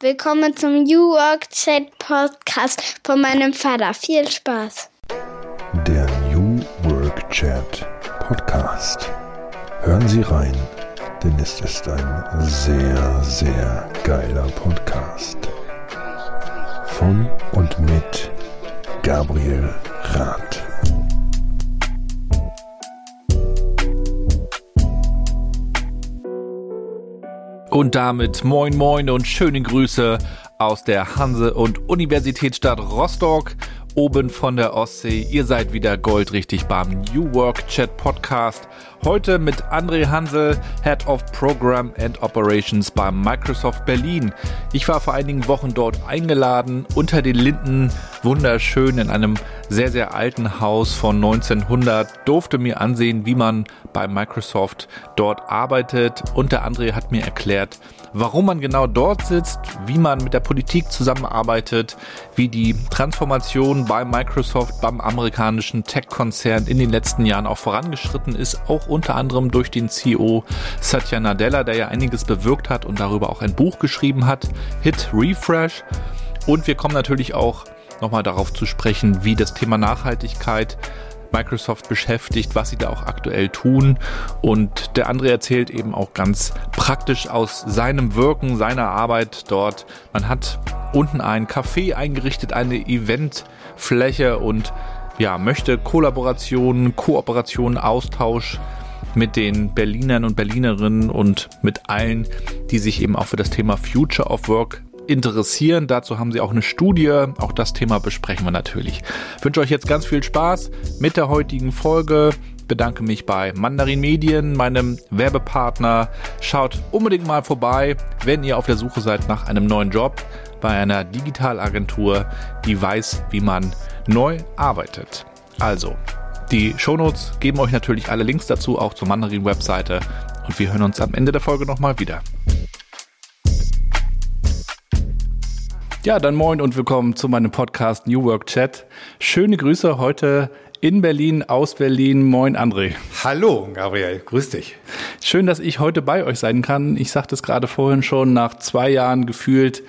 Willkommen zum New Work Chat Podcast von meinem Vater. Viel Spaß. Der New Work Chat Podcast. Hören Sie rein, denn es ist ein sehr, sehr geiler Podcast. Von und mit Gabriel Rath. Und damit moin moin und schöne Grüße aus der Hanse- und Universitätsstadt Rostock oben von der Ostsee. Ihr seid wieder goldrichtig beim New Work Chat Podcast. Heute mit André Hansel, Head of Program and Operations beim Microsoft Berlin. Ich war vor einigen Wochen dort eingeladen, unter den Linden, wunderschön in einem sehr, sehr alten Haus von 1900, durfte mir ansehen, wie man bei Microsoft dort arbeitet. Und der André hat mir erklärt, warum man genau dort sitzt, wie man mit der Politik zusammenarbeitet, wie die Transformation bei Microsoft, beim amerikanischen Tech-Konzern in den letzten Jahren auch vorangeschritten ist, auch unter anderem durch den CEO Satya Nadella, der ja einiges bewirkt hat und darüber auch ein Buch geschrieben hat, Hit Refresh. Und wir kommen natürlich auch nochmal darauf zu sprechen, wie das Thema Nachhaltigkeit Microsoft beschäftigt, was sie da auch aktuell tun. Und der andere erzählt eben auch ganz praktisch aus seinem Wirken, seiner Arbeit dort. Man hat unten ein Café eingerichtet, eine Eventfläche und ja, möchte Kollaboration, Kooperation, Austausch mit den Berlinern und Berlinerinnen und mit allen, die sich eben auch für das Thema Future of Work interessieren. Dazu haben sie auch eine Studie. Auch das Thema besprechen wir natürlich. Ich wünsche euch jetzt ganz viel Spaß mit der heutigen Folge. Bedanke mich bei Mandarin Medien, meinem Werbepartner. Schaut unbedingt mal vorbei, wenn ihr auf der Suche seid nach einem neuen Job bei einer Digitalagentur, die weiß, wie man neu arbeitet. Also, die Shownotes geben euch natürlich alle Links dazu, auch zur Mandarin-Webseite. Und wir hören uns am Ende der Folge nochmal wieder. Ja, dann moin und willkommen zu meinem Podcast New Work Chat. Schöne Grüße heute in Berlin, aus Berlin. Moin André. Hallo Gabriel, grüß dich. Schön, dass ich heute bei euch sein kann. Ich sagte es gerade vorhin schon, nach zwei Jahren gefühlt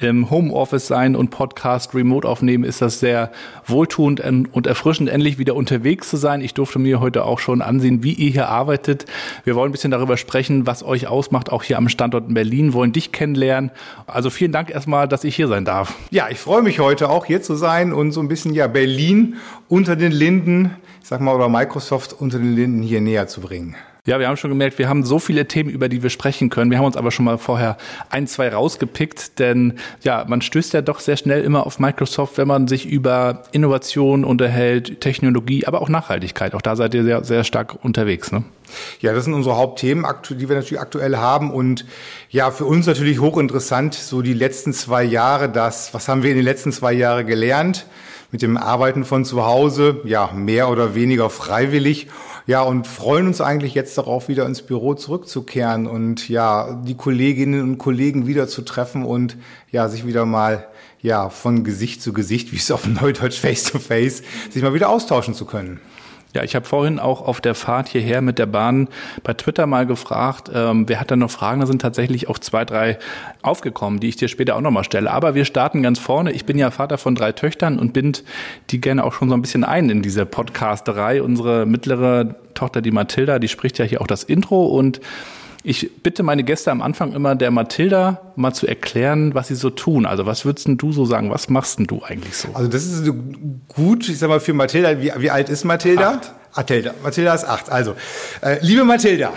im Homeoffice sein und Podcast remote aufnehmen, ist das sehr wohltuend und erfrischend, endlich wieder unterwegs zu sein. Ich durfte mir heute auch schon ansehen, wie ihr hier arbeitet. Wir wollen ein bisschen darüber sprechen, was euch ausmacht, auch hier am Standort in Berlin, wollen dich kennenlernen. Also vielen Dank erstmal, dass ich hier sein darf. Ja, ich freue mich heute auch hier zu sein und so ein bisschen ja Berlin unter den Linden, ich sag mal, oder Microsoft unter den Linden hier näher zu bringen. Ja, wir haben schon gemerkt, wir haben so viele Themen, über die wir sprechen können. Wir haben uns aber schon mal vorher ein, zwei rausgepickt, denn ja, man stößt ja doch sehr schnell immer auf Microsoft, wenn man sich über Innovation unterhält, Technologie, aber auch Nachhaltigkeit. Auch da seid ihr sehr, sehr stark unterwegs, ne? Ja, das sind unsere Hauptthemen, die wir natürlich aktuell haben. Und ja, für uns natürlich hochinteressant, so die letzten zwei Jahre, das, was haben wir in den letzten zwei Jahren gelernt? Mit dem Arbeiten von zu Hause, ja, mehr oder weniger freiwillig ja, und freuen uns eigentlich jetzt darauf, wieder ins Büro zurückzukehren und ja, die Kolleginnen und Kollegen wieder zu treffen und ja, sich wieder mal ja, von Gesicht zu Gesicht, wie es auf Neudeutsch face to face, sich mal wieder austauschen zu können. Ja, ich habe vorhin auch auf der Fahrt hierher mit der Bahn bei Twitter mal gefragt, ähm, wer hat da noch Fragen? Da sind tatsächlich auch zwei, drei aufgekommen, die ich dir später auch nochmal stelle. Aber wir starten ganz vorne. Ich bin ja Vater von drei Töchtern und bind die gerne auch schon so ein bisschen ein in diese Podcasterei. Unsere mittlere Tochter, die Mathilda, die spricht ja hier auch das Intro und ich bitte meine Gäste am Anfang immer der Mathilda mal zu erklären, was sie so tun. Also was würdest du so sagen? Was machst denn du eigentlich so? Also das ist gut, ich sag mal für Mathilda. Wie, wie alt ist Mathilda? Acht. Mathilda. Mathilda ist acht. Also, äh, liebe Mathilda,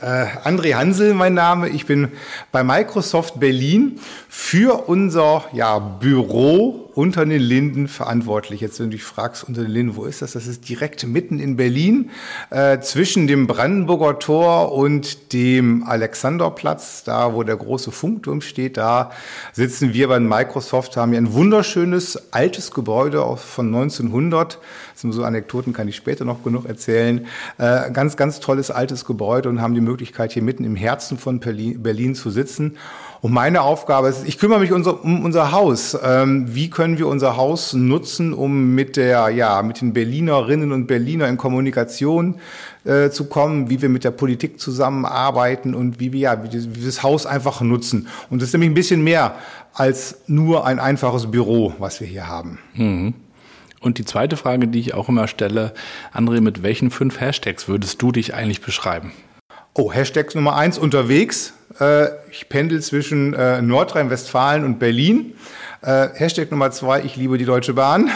äh, André Hansel mein Name. Ich bin bei Microsoft Berlin für unser ja, Büro unter den Linden verantwortlich. Jetzt, wenn du dich fragst, unter den Linden, wo ist das? Das ist direkt mitten in Berlin, äh, zwischen dem Brandenburger Tor und dem Alexanderplatz, da wo der große Funkturm steht, da sitzen wir bei Microsoft, haben hier ein wunderschönes altes Gebäude von 1900. Das sind so Anekdoten, kann ich später noch genug erzählen. Äh, ganz, ganz tolles altes Gebäude und haben die Möglichkeit, hier mitten im Herzen von Berlin, Berlin zu sitzen. Und meine Aufgabe ist, ich kümmere mich unser, um unser Haus. Ähm, wie können wir unser Haus nutzen, um mit der, ja, mit den Berlinerinnen und Berliner in Kommunikation äh, zu kommen, wie wir mit der Politik zusammenarbeiten und wie wir, ja, wie, das, Haus einfach nutzen. Und das ist nämlich ein bisschen mehr als nur ein einfaches Büro, was wir hier haben. Mhm. Und die zweite Frage, die ich auch immer stelle, André, mit welchen fünf Hashtags würdest du dich eigentlich beschreiben? Oh, Hashtag Nummer eins unterwegs. Äh, ich pendel zwischen äh, Nordrhein-Westfalen und Berlin. Äh, Hashtag Nummer zwei, ich liebe die Deutsche Bahn.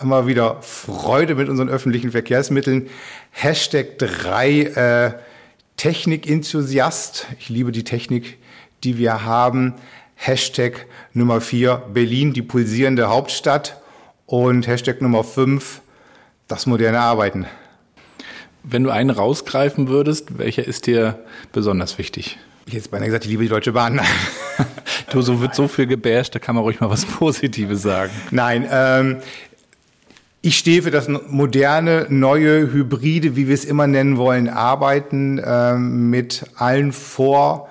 Immer wieder Freude mit unseren öffentlichen Verkehrsmitteln. Hashtag drei, Technik-Enthusiast. Ich liebe die Technik, die wir haben. Hashtag Nummer vier, Berlin, die pulsierende Hauptstadt. Und Hashtag Nummer fünf, das moderne Arbeiten. Wenn du einen rausgreifen würdest, welcher ist dir besonders wichtig? Ich hätte beinahe gesagt, ich liebe die Deutsche Bahn. du, so wird so viel gebasht, da kann man ruhig mal was Positives sagen. Nein, ähm, ich stehe für das moderne, neue, hybride, wie wir es immer nennen wollen, Arbeiten ähm, mit allen Vor-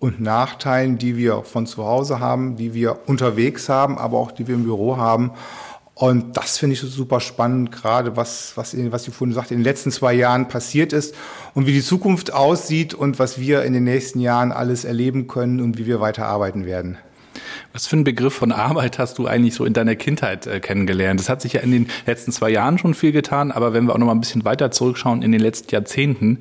und Nachteilen, die wir von zu Hause haben, die wir unterwegs haben, aber auch die wir im Büro haben. Und das finde ich so super spannend, gerade was, was, was die vorhin sagt, in den letzten zwei Jahren passiert ist und wie die Zukunft aussieht und was wir in den nächsten Jahren alles erleben können und wie wir weiter arbeiten werden. Was für einen Begriff von Arbeit hast du eigentlich so in deiner Kindheit äh, kennengelernt? Das hat sich ja in den letzten zwei Jahren schon viel getan, aber wenn wir auch noch mal ein bisschen weiter zurückschauen, in den letzten Jahrzehnten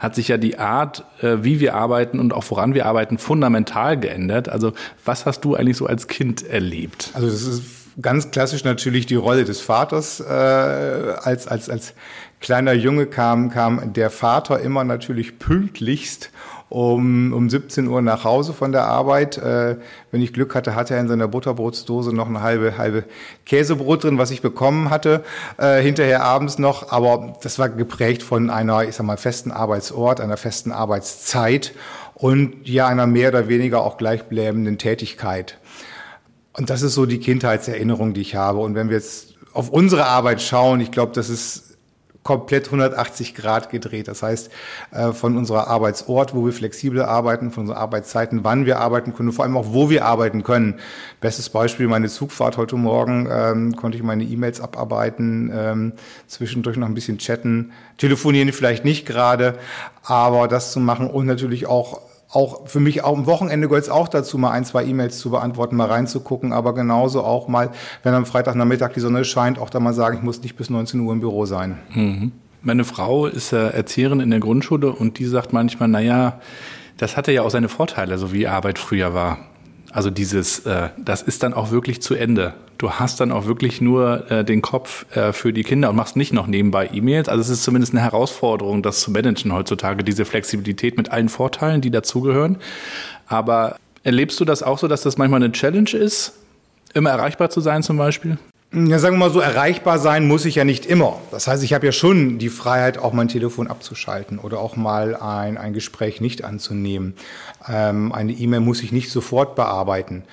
hat sich ja die Art, äh, wie wir arbeiten und auch woran wir arbeiten, fundamental geändert. Also was hast du eigentlich so als Kind erlebt? Also das ist ganz klassisch natürlich die Rolle des Vaters. Äh, als, als, als kleiner Junge kam, kam der Vater immer natürlich pünktlichst um, um 17 Uhr nach Hause von der Arbeit. Äh, wenn ich Glück hatte, hatte er in seiner Butterbrotsdose noch eine halbe, halbe Käsebrot drin, was ich bekommen hatte, äh, hinterher abends noch. Aber das war geprägt von einer, ich sag mal, festen Arbeitsort, einer festen Arbeitszeit und ja, einer mehr oder weniger auch gleichbleibenden Tätigkeit. Und das ist so die Kindheitserinnerung, die ich habe. Und wenn wir jetzt auf unsere Arbeit schauen, ich glaube, das ist komplett 180 Grad gedreht. Das heißt, äh, von unserer Arbeitsort, wo wir flexibel arbeiten, von unseren Arbeitszeiten, wann wir arbeiten können, vor allem auch, wo wir arbeiten können. Bestes Beispiel, meine Zugfahrt heute Morgen, ähm, konnte ich meine E-Mails abarbeiten, ähm, zwischendurch noch ein bisschen chatten, telefonieren vielleicht nicht gerade, aber das zu machen und natürlich auch auch für mich auch am Wochenende gehört es auch dazu, mal ein, zwei E-Mails zu beantworten, mal reinzugucken, aber genauso auch mal, wenn am Freitagnachmittag die Sonne scheint, auch da mal sagen, ich muss nicht bis 19 Uhr im Büro sein. Mhm. Meine Frau ist Erzieherin in der Grundschule und die sagt manchmal, naja, das hatte ja auch seine Vorteile, so wie Arbeit früher war. Also dieses, äh, das ist dann auch wirklich zu Ende. Du hast dann auch wirklich nur äh, den Kopf äh, für die Kinder und machst nicht noch nebenbei E-Mails. Also es ist zumindest eine Herausforderung, das zu managen heutzutage, diese Flexibilität mit allen Vorteilen, die dazugehören. Aber erlebst du das auch so, dass das manchmal eine Challenge ist, immer erreichbar zu sein zum Beispiel? Ja, sagen wir mal so, erreichbar sein muss ich ja nicht immer. Das heißt, ich habe ja schon die Freiheit, auch mein Telefon abzuschalten oder auch mal ein, ein Gespräch nicht anzunehmen. Ähm, eine E-Mail muss ich nicht sofort bearbeiten.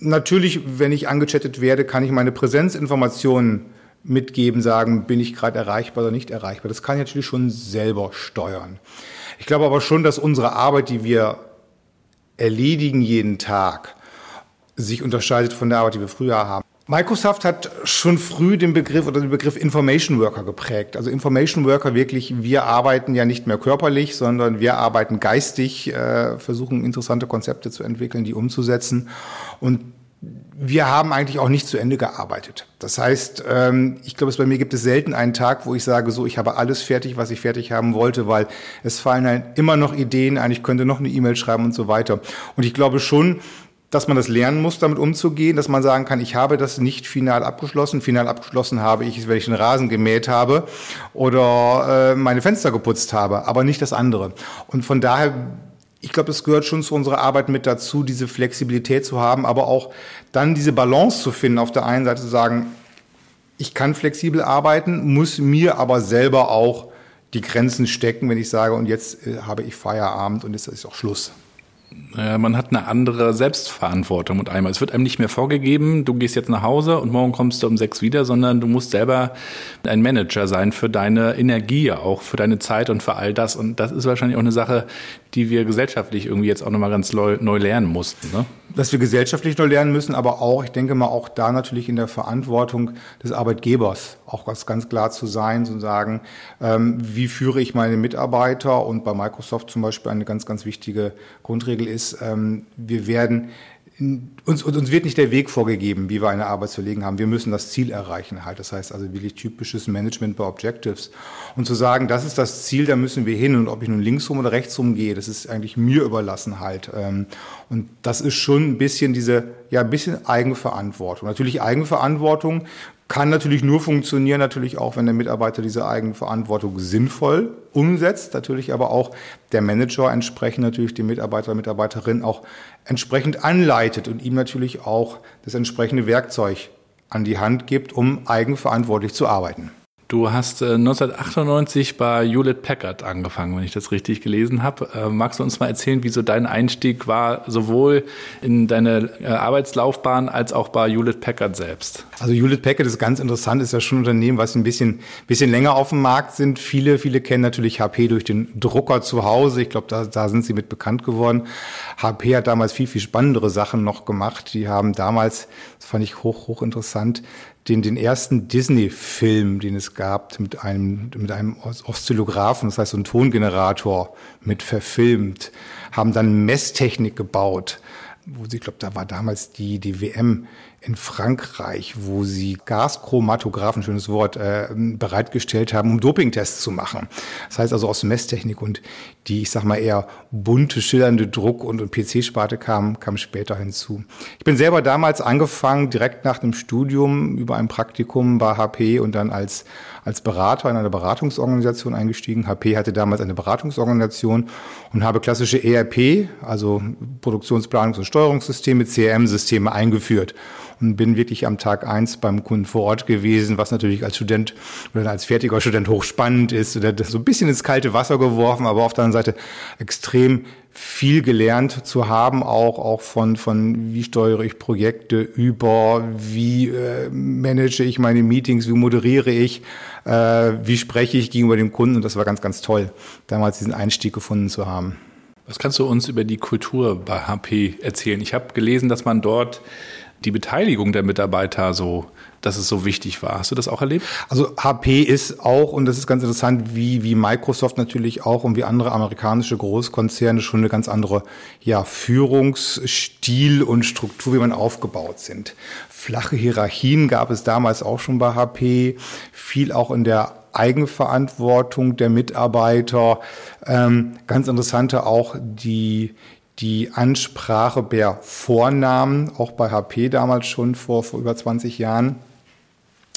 Natürlich, wenn ich angechattet werde, kann ich meine Präsenzinformationen mitgeben, sagen, bin ich gerade erreichbar oder nicht erreichbar. Das kann ich natürlich schon selber steuern. Ich glaube aber schon, dass unsere Arbeit, die wir erledigen jeden Tag, sich unterscheidet von der Arbeit, die wir früher haben. Microsoft hat schon früh den Begriff oder den Begriff Information Worker geprägt. Also Information Worker wirklich, wir arbeiten ja nicht mehr körperlich, sondern wir arbeiten geistig, äh, versuchen interessante Konzepte zu entwickeln, die umzusetzen. Und wir haben eigentlich auch nicht zu Ende gearbeitet. Das heißt, ähm, ich glaube, bei mir gibt es selten einen Tag, wo ich sage, so, ich habe alles fertig, was ich fertig haben wollte, weil es fallen halt immer noch Ideen ein, ich könnte noch eine E-Mail schreiben und so weiter. Und ich glaube schon, dass man das lernen muss, damit umzugehen, dass man sagen kann, ich habe das nicht final abgeschlossen. Final abgeschlossen habe ich, wenn ich den Rasen gemäht habe oder äh, meine Fenster geputzt habe, aber nicht das andere. Und von daher, ich glaube, es gehört schon zu unserer Arbeit mit dazu, diese Flexibilität zu haben, aber auch dann diese Balance zu finden, auf der einen Seite zu sagen, ich kann flexibel arbeiten, muss mir aber selber auch die Grenzen stecken, wenn ich sage, und jetzt äh, habe ich Feierabend und jetzt ist auch Schluss. Man hat eine andere Selbstverantwortung mit einmal. Es wird einem nicht mehr vorgegeben, du gehst jetzt nach Hause und morgen kommst du um sechs wieder, sondern du musst selber ein Manager sein für deine Energie, auch für deine Zeit und für all das. Und das ist wahrscheinlich auch eine Sache, die wir gesellschaftlich irgendwie jetzt auch nochmal ganz neu, lernen mussten. Ne? Dass wir gesellschaftlich neu lernen müssen, aber auch, ich denke mal, auch da natürlich in der Verantwortung des Arbeitgebers auch ganz, ganz klar zu sein, zu sagen, ähm, wie führe ich meine Mitarbeiter und bei Microsoft zum Beispiel eine ganz, ganz wichtige Grundregel ist, ähm, wir werden uns, uns wird nicht der Weg vorgegeben, wie wir eine Arbeit zu legen haben. Wir müssen das Ziel erreichen halt. Das heißt also wirklich typisches Management bei Objectives. Und zu sagen, das ist das Ziel, da müssen wir hin. Und ob ich nun links rum oder rechts rum gehe, das ist eigentlich mir überlassen halt. Ähm, und das ist schon ein bisschen diese, ja, ein bisschen Eigenverantwortung. Natürlich Eigenverantwortung kann natürlich nur funktionieren, natürlich auch, wenn der Mitarbeiter diese Eigenverantwortung sinnvoll umsetzt, natürlich aber auch der Manager entsprechend natürlich die Mitarbeiter, Mitarbeiterin auch entsprechend anleitet und ihm natürlich auch das entsprechende Werkzeug an die Hand gibt, um eigenverantwortlich zu arbeiten. Du hast äh, 1998 bei Hewlett Packard angefangen, wenn ich das richtig gelesen habe. Äh, magst du uns mal erzählen, wie so dein Einstieg war, sowohl in deine äh, Arbeitslaufbahn als auch bei Hewlett Packard selbst? Also Hewlett Packard ist ganz interessant, ist ja schon ein Unternehmen, was ein bisschen, bisschen länger auf dem Markt sind. Viele, viele kennen natürlich HP durch den Drucker zu Hause. Ich glaube, da, da sind sie mit bekannt geworden. HP hat damals viel, viel spannendere Sachen noch gemacht. Die haben damals, das fand ich hoch, hoch interessant, den, den ersten Disney-Film, den es gab, mit einem, mit einem Oszillographen, das heißt so ein Tongenerator mit verfilmt, haben dann Messtechnik gebaut, wo sie, ich glaube, da war damals die, die WM in Frankreich, wo sie Gaschromatographen, schönes Wort, äh, bereitgestellt haben, um Dopingtests zu machen. Das heißt also aus Messtechnik und die, ich sag mal, eher bunte, schillernde Druck- und, und PC-Sparte kam, kam später hinzu. Ich bin selber damals angefangen, direkt nach dem Studium über ein Praktikum bei HP und dann als, als Berater in einer Beratungsorganisation eingestiegen. HP hatte damals eine Beratungsorganisation und habe klassische ERP, also Produktionsplanungs- und Steuerungssysteme, CRM-Systeme eingeführt und bin wirklich am Tag eins beim Kunden vor Ort gewesen, was natürlich als Student oder als fertiger Student hochspannend ist. Oder so ein bisschen ins kalte Wasser geworfen, aber auf der anderen Seite extrem viel gelernt zu haben, auch, auch von, von wie steuere ich Projekte über, wie äh, manage ich meine Meetings, wie moderiere ich, äh, wie spreche ich gegenüber dem Kunden. Und das war ganz, ganz toll, damals diesen Einstieg gefunden zu haben. Was kannst du uns über die Kultur bei HP erzählen? Ich habe gelesen, dass man dort die Beteiligung der Mitarbeiter so, dass es so wichtig war. Hast du das auch erlebt? Also HP ist auch, und das ist ganz interessant, wie, wie Microsoft natürlich auch und wie andere amerikanische Großkonzerne schon eine ganz andere ja, Führungsstil und Struktur, wie man aufgebaut sind. Flache Hierarchien gab es damals auch schon bei HP, viel auch in der Eigenverantwortung der Mitarbeiter. Ähm, ganz interessante auch die, die Ansprache per Vornamen, auch bei HP damals schon vor, vor über 20 Jahren.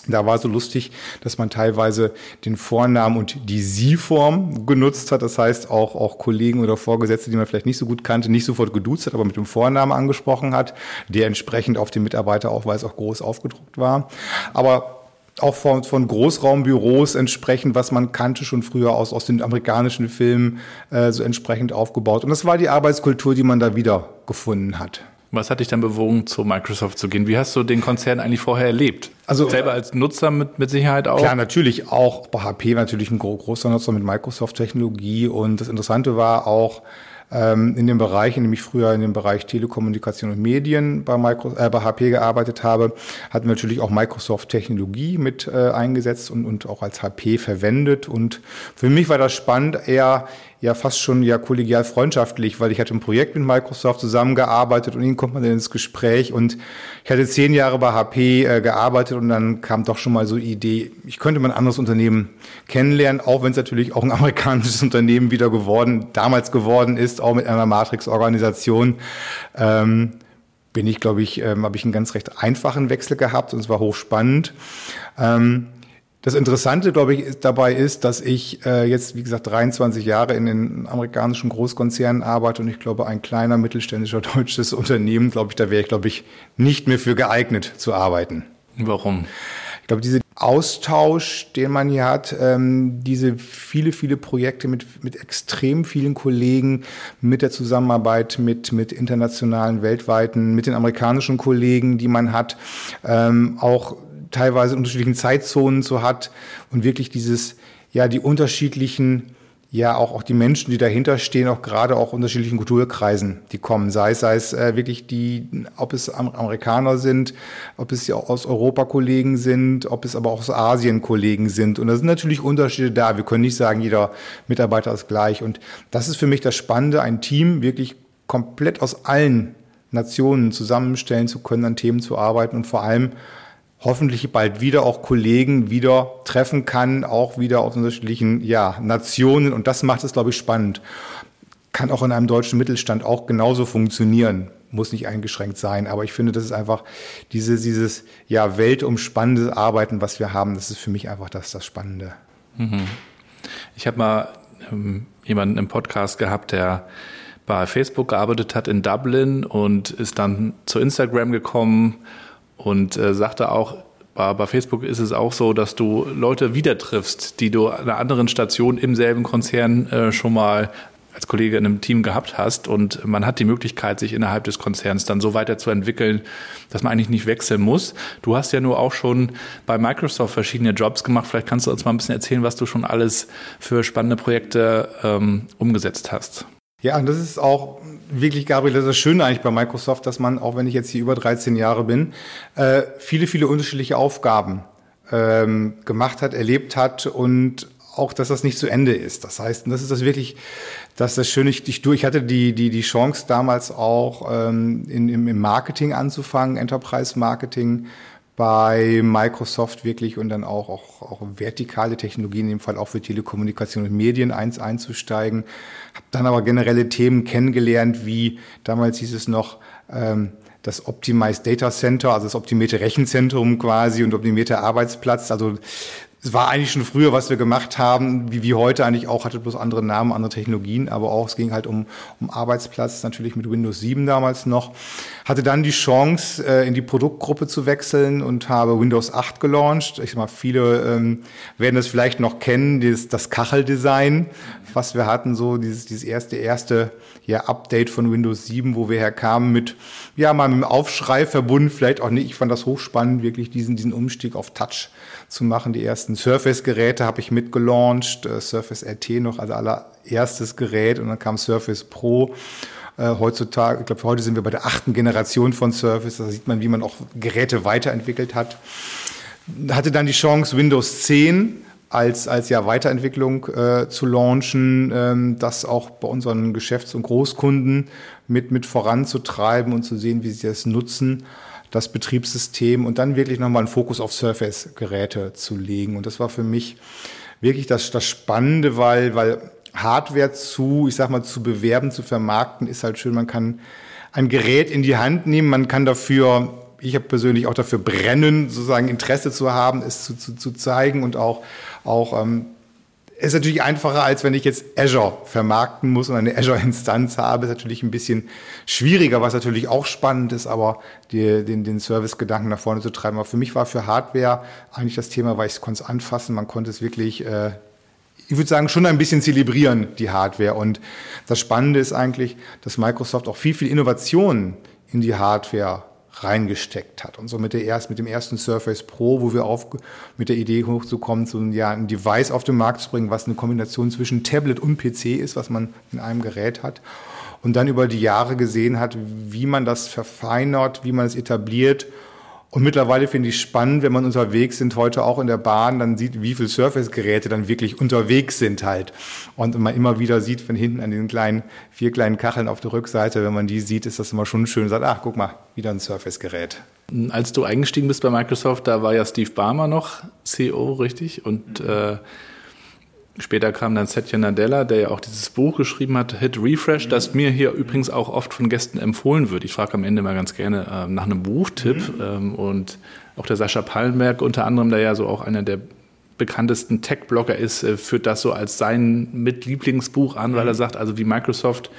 Da war so lustig, dass man teilweise den Vornamen und die Sie-Form genutzt hat. Das heißt, auch, auch Kollegen oder Vorgesetzte, die man vielleicht nicht so gut kannte, nicht sofort geduzt hat, aber mit dem Vornamen angesprochen hat, der entsprechend auf den Mitarbeiterausweis auch groß aufgedruckt war. Aber auch von, von Großraumbüros entsprechend, was man kannte schon früher aus, aus den amerikanischen Filmen, äh, so entsprechend aufgebaut. Und das war die Arbeitskultur, die man da wieder gefunden hat. Was hat dich dann bewogen, zu Microsoft zu gehen? Wie hast du den Konzern eigentlich vorher erlebt? Also selber als Nutzer mit, mit Sicherheit auch? Klar, natürlich auch. Bei HP war natürlich ein großer Nutzer mit Microsoft-Technologie. Und das Interessante war auch, ähm, in dem Bereich, in dem ich früher in dem Bereich Telekommunikation und Medien bei, Micro, äh, bei HP gearbeitet habe, hatten wir natürlich auch Microsoft-Technologie mit äh, eingesetzt und, und auch als HP verwendet. Und für mich war das spannend, eher ja fast schon ja kollegial freundschaftlich, weil ich hatte ein Projekt mit Microsoft zusammengearbeitet und ihnen kommt man dann ins Gespräch und ich hatte zehn Jahre bei HP äh, gearbeitet und dann kam doch schon mal so die Idee, ich könnte mal ein anderes Unternehmen kennenlernen, auch wenn es natürlich auch ein amerikanisches Unternehmen wieder geworden, damals geworden ist, auch mit einer Matrix-Organisation. Ähm, bin ich, glaube ich, ähm, habe ich einen ganz recht einfachen Wechsel gehabt und es war hochspannend. Ähm, das Interessante, glaube ich, dabei ist, dass ich äh, jetzt, wie gesagt, 23 Jahre in den amerikanischen Großkonzernen arbeite und ich glaube, ein kleiner mittelständischer deutsches Unternehmen, glaube ich, da wäre ich, glaube ich, nicht mehr für geeignet zu arbeiten. Warum? Ich glaube, diese Austausch, den man hier hat, ähm, diese viele, viele Projekte mit, mit extrem vielen Kollegen, mit der Zusammenarbeit mit, mit internationalen, weltweiten, mit den amerikanischen Kollegen, die man hat, ähm, auch teilweise in unterschiedlichen Zeitzonen so hat und wirklich dieses, ja, die unterschiedlichen ja auch, auch die Menschen, die dahinter stehen, auch gerade auch unterschiedlichen Kulturkreisen, die kommen. Sei es, sei es äh, wirklich die, ob es Amerikaner sind, ob es ja aus Europa Kollegen sind, ob es aber auch aus Asien Kollegen sind. Und da sind natürlich Unterschiede da. Wir können nicht sagen, jeder Mitarbeiter ist gleich. Und das ist für mich das Spannende, ein Team wirklich komplett aus allen Nationen zusammenstellen zu können, an Themen zu arbeiten und vor allem hoffentlich bald wieder auch Kollegen wieder treffen kann, auch wieder aus unterschiedlichen ja, Nationen. Und das macht es, glaube ich, spannend. Kann auch in einem deutschen Mittelstand auch genauso funktionieren. Muss nicht eingeschränkt sein. Aber ich finde, das ist einfach diese, dieses ja, weltumspannende Arbeiten, was wir haben. Das ist für mich einfach das, das Spannende. Mhm. Ich habe mal ähm, jemanden im Podcast gehabt, der bei Facebook gearbeitet hat in Dublin und ist dann zu Instagram gekommen und äh, sagte auch, bei, bei Facebook ist es auch so, dass du Leute wieder triffst, die du an einer anderen Station im selben Konzern äh, schon mal als Kollege in einem Team gehabt hast und man hat die Möglichkeit, sich innerhalb des Konzerns dann so weiterzuentwickeln, dass man eigentlich nicht wechseln muss. Du hast ja nur auch schon bei Microsoft verschiedene Jobs gemacht. Vielleicht kannst du uns mal ein bisschen erzählen, was du schon alles für spannende Projekte ähm, umgesetzt hast. Ja, und das ist auch wirklich, Gabriel, das ist das Schöne eigentlich bei Microsoft, dass man, auch wenn ich jetzt hier über 13 Jahre bin, äh, viele, viele unterschiedliche Aufgaben ähm, gemacht hat, erlebt hat und auch, dass das nicht zu Ende ist. Das heißt, und das ist das wirklich, das ist das Schöne, ich, ich, ich hatte die, die, die Chance damals auch ähm, in, im Marketing anzufangen, Enterprise Marketing, bei Microsoft wirklich und dann auch, auch, auch vertikale Technologien, in dem Fall auch für Telekommunikation und Medien eins einzusteigen. Habe dann aber generelle Themen kennengelernt, wie damals hieß es noch ähm, das Optimized Data Center, also das optimierte Rechenzentrum quasi und optimierte Arbeitsplatz. Also es war eigentlich schon früher, was wir gemacht haben, wie, wie heute eigentlich auch, hatte bloß andere Namen, andere Technologien, aber auch, es ging halt um, um Arbeitsplatz, natürlich mit Windows 7 damals noch. Hatte dann die Chance, äh, in die Produktgruppe zu wechseln und habe Windows 8 gelauncht. Ich sag mal, viele ähm, werden das vielleicht noch kennen, dieses, das Kacheldesign, was wir hatten, so dieses, dieses erste, erste ja, Update von Windows 7, wo wir herkamen mit, ja, mal mit dem Aufschrei verbunden, vielleicht auch nicht. Ich fand das hochspannend, wirklich diesen, diesen Umstieg auf Touch zu machen. Die ersten Surface-Geräte habe ich mitgelauncht, äh, Surface RT noch als allererstes Gerät und dann kam Surface Pro. Äh, heutzutage, ich glaube, heute sind wir bei der achten Generation von Surface. Da sieht man, wie man auch Geräte weiterentwickelt hat. Hatte dann die Chance, Windows 10 als, als ja Weiterentwicklung äh, zu launchen, ähm, das auch bei unseren Geschäfts- und Großkunden mit, mit voranzutreiben und zu sehen, wie sie das nutzen das Betriebssystem und dann wirklich nochmal einen Fokus auf Surface-Geräte zu legen. Und das war für mich wirklich das, das Spannende, weil, weil Hardware zu, ich sag mal, zu bewerben, zu vermarkten, ist halt schön. Man kann ein Gerät in die Hand nehmen, man kann dafür, ich habe persönlich auch dafür brennen, sozusagen Interesse zu haben, es zu, zu, zu zeigen und auch, auch ähm, ist natürlich einfacher, als wenn ich jetzt Azure vermarkten muss und eine Azure-Instanz habe. Ist natürlich ein bisschen schwieriger, was natürlich auch spannend ist, aber die, den, den Service-Gedanken nach vorne zu treiben. Aber für mich war für Hardware eigentlich das Thema, weil ich konnte es anfassen, man konnte es wirklich, äh, ich würde sagen, schon ein bisschen zelebrieren, die Hardware. Und das Spannende ist eigentlich, dass Microsoft auch viel, viel Innovation in die Hardware reingesteckt hat. Und so mit, der erst, mit dem ersten Surface Pro, wo wir auf, mit der Idee hochzukommen, so ein, ja, ein Device auf den Markt zu bringen, was eine Kombination zwischen Tablet und PC ist, was man in einem Gerät hat. Und dann über die Jahre gesehen hat, wie man das verfeinert, wie man es etabliert und mittlerweile finde ich spannend, wenn man unterwegs sind, heute auch in der Bahn, dann sieht, wie viele Surface-Geräte dann wirklich unterwegs sind halt. Und man immer wieder sieht, von hinten an den kleinen, vier kleinen Kacheln auf der Rückseite, wenn man die sieht, ist das immer schon schön. Sagt, ach, guck mal, wieder ein Surface-Gerät. Als du eingestiegen bist bei Microsoft, da war ja Steve Barmer noch CEO, richtig? Und äh, Später kam dann Satya Nadella, der ja auch dieses Buch geschrieben hat, Hit Refresh, das mir hier übrigens auch oft von Gästen empfohlen wird. Ich frage am Ende mal ganz gerne äh, nach einem Buchtipp. Mhm. Ähm, und auch der Sascha Pallenberg unter anderem, der ja so auch einer der bekanntesten Tech-Blogger ist, äh, führt das so als sein Mitlieblingsbuch an, weil er mhm. sagt, also wie Microsoft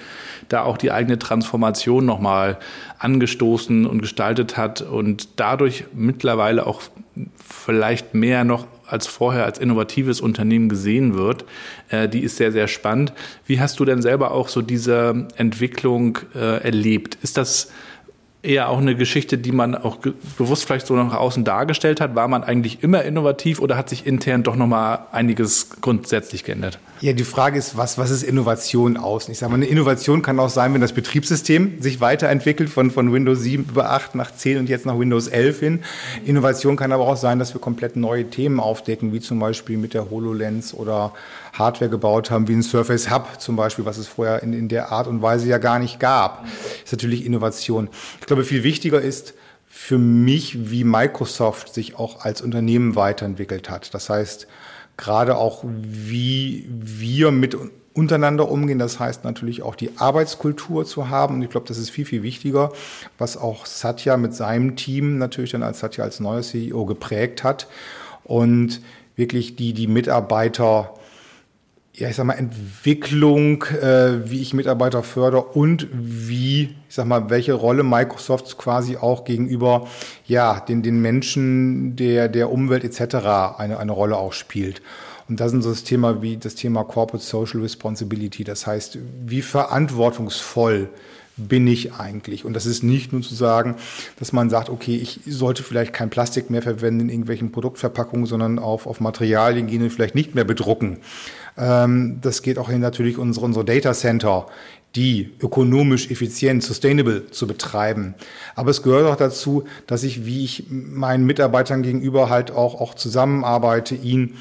da auch die eigene Transformation nochmal angestoßen und gestaltet hat und dadurch mittlerweile auch vielleicht mehr noch als vorher als innovatives Unternehmen gesehen wird, äh, die ist sehr, sehr spannend. Wie hast du denn selber auch so diese Entwicklung äh, erlebt? Ist das eher auch eine Geschichte, die man auch bewusst vielleicht so nach außen dargestellt hat? War man eigentlich immer innovativ oder hat sich intern doch nochmal einiges grundsätzlich geändert? Ja, die Frage ist, was, was ist Innovation außen? Ich sage mal, eine Innovation kann auch sein, wenn das Betriebssystem sich weiterentwickelt von, von Windows 7 über 8 nach 10 und jetzt nach Windows 11 hin. Innovation kann aber auch sein, dass wir komplett neue Themen aufdecken, wie zum Beispiel mit der HoloLens oder Hardware gebaut haben, wie ein Surface Hub zum Beispiel, was es vorher in, in der Art und Weise ja gar nicht gab. Das ist natürlich Innovation. Ich glaube, viel wichtiger ist, für mich, wie Microsoft sich auch als Unternehmen weiterentwickelt hat. Das heißt, gerade auch, wie wir mit untereinander umgehen. Das heißt natürlich auch die Arbeitskultur zu haben. Und ich glaube, das ist viel, viel wichtiger, was auch Satya mit seinem Team natürlich dann als Satya als neuer CEO geprägt hat. Und wirklich die, die Mitarbeiter ja, ich sag mal, Entwicklung, äh, wie ich Mitarbeiter fördere und wie, ich sag mal, welche Rolle Microsoft quasi auch gegenüber, ja, den, den Menschen, der, der Umwelt etc. eine, eine Rolle auch spielt. Und das ist so das Thema wie das Thema Corporate Social Responsibility. Das heißt, wie verantwortungsvoll bin ich eigentlich? Und das ist nicht nur zu sagen, dass man sagt, okay, ich sollte vielleicht kein Plastik mehr verwenden in irgendwelchen Produktverpackungen, sondern auf, auf Materialien gehen und vielleicht nicht mehr bedrucken. Ähm, das geht auch in natürlich unsere, unsere Data Center, die ökonomisch effizient, sustainable zu betreiben. Aber es gehört auch dazu, dass ich, wie ich meinen Mitarbeitern gegenüber halt auch, auch zusammenarbeite, ihnen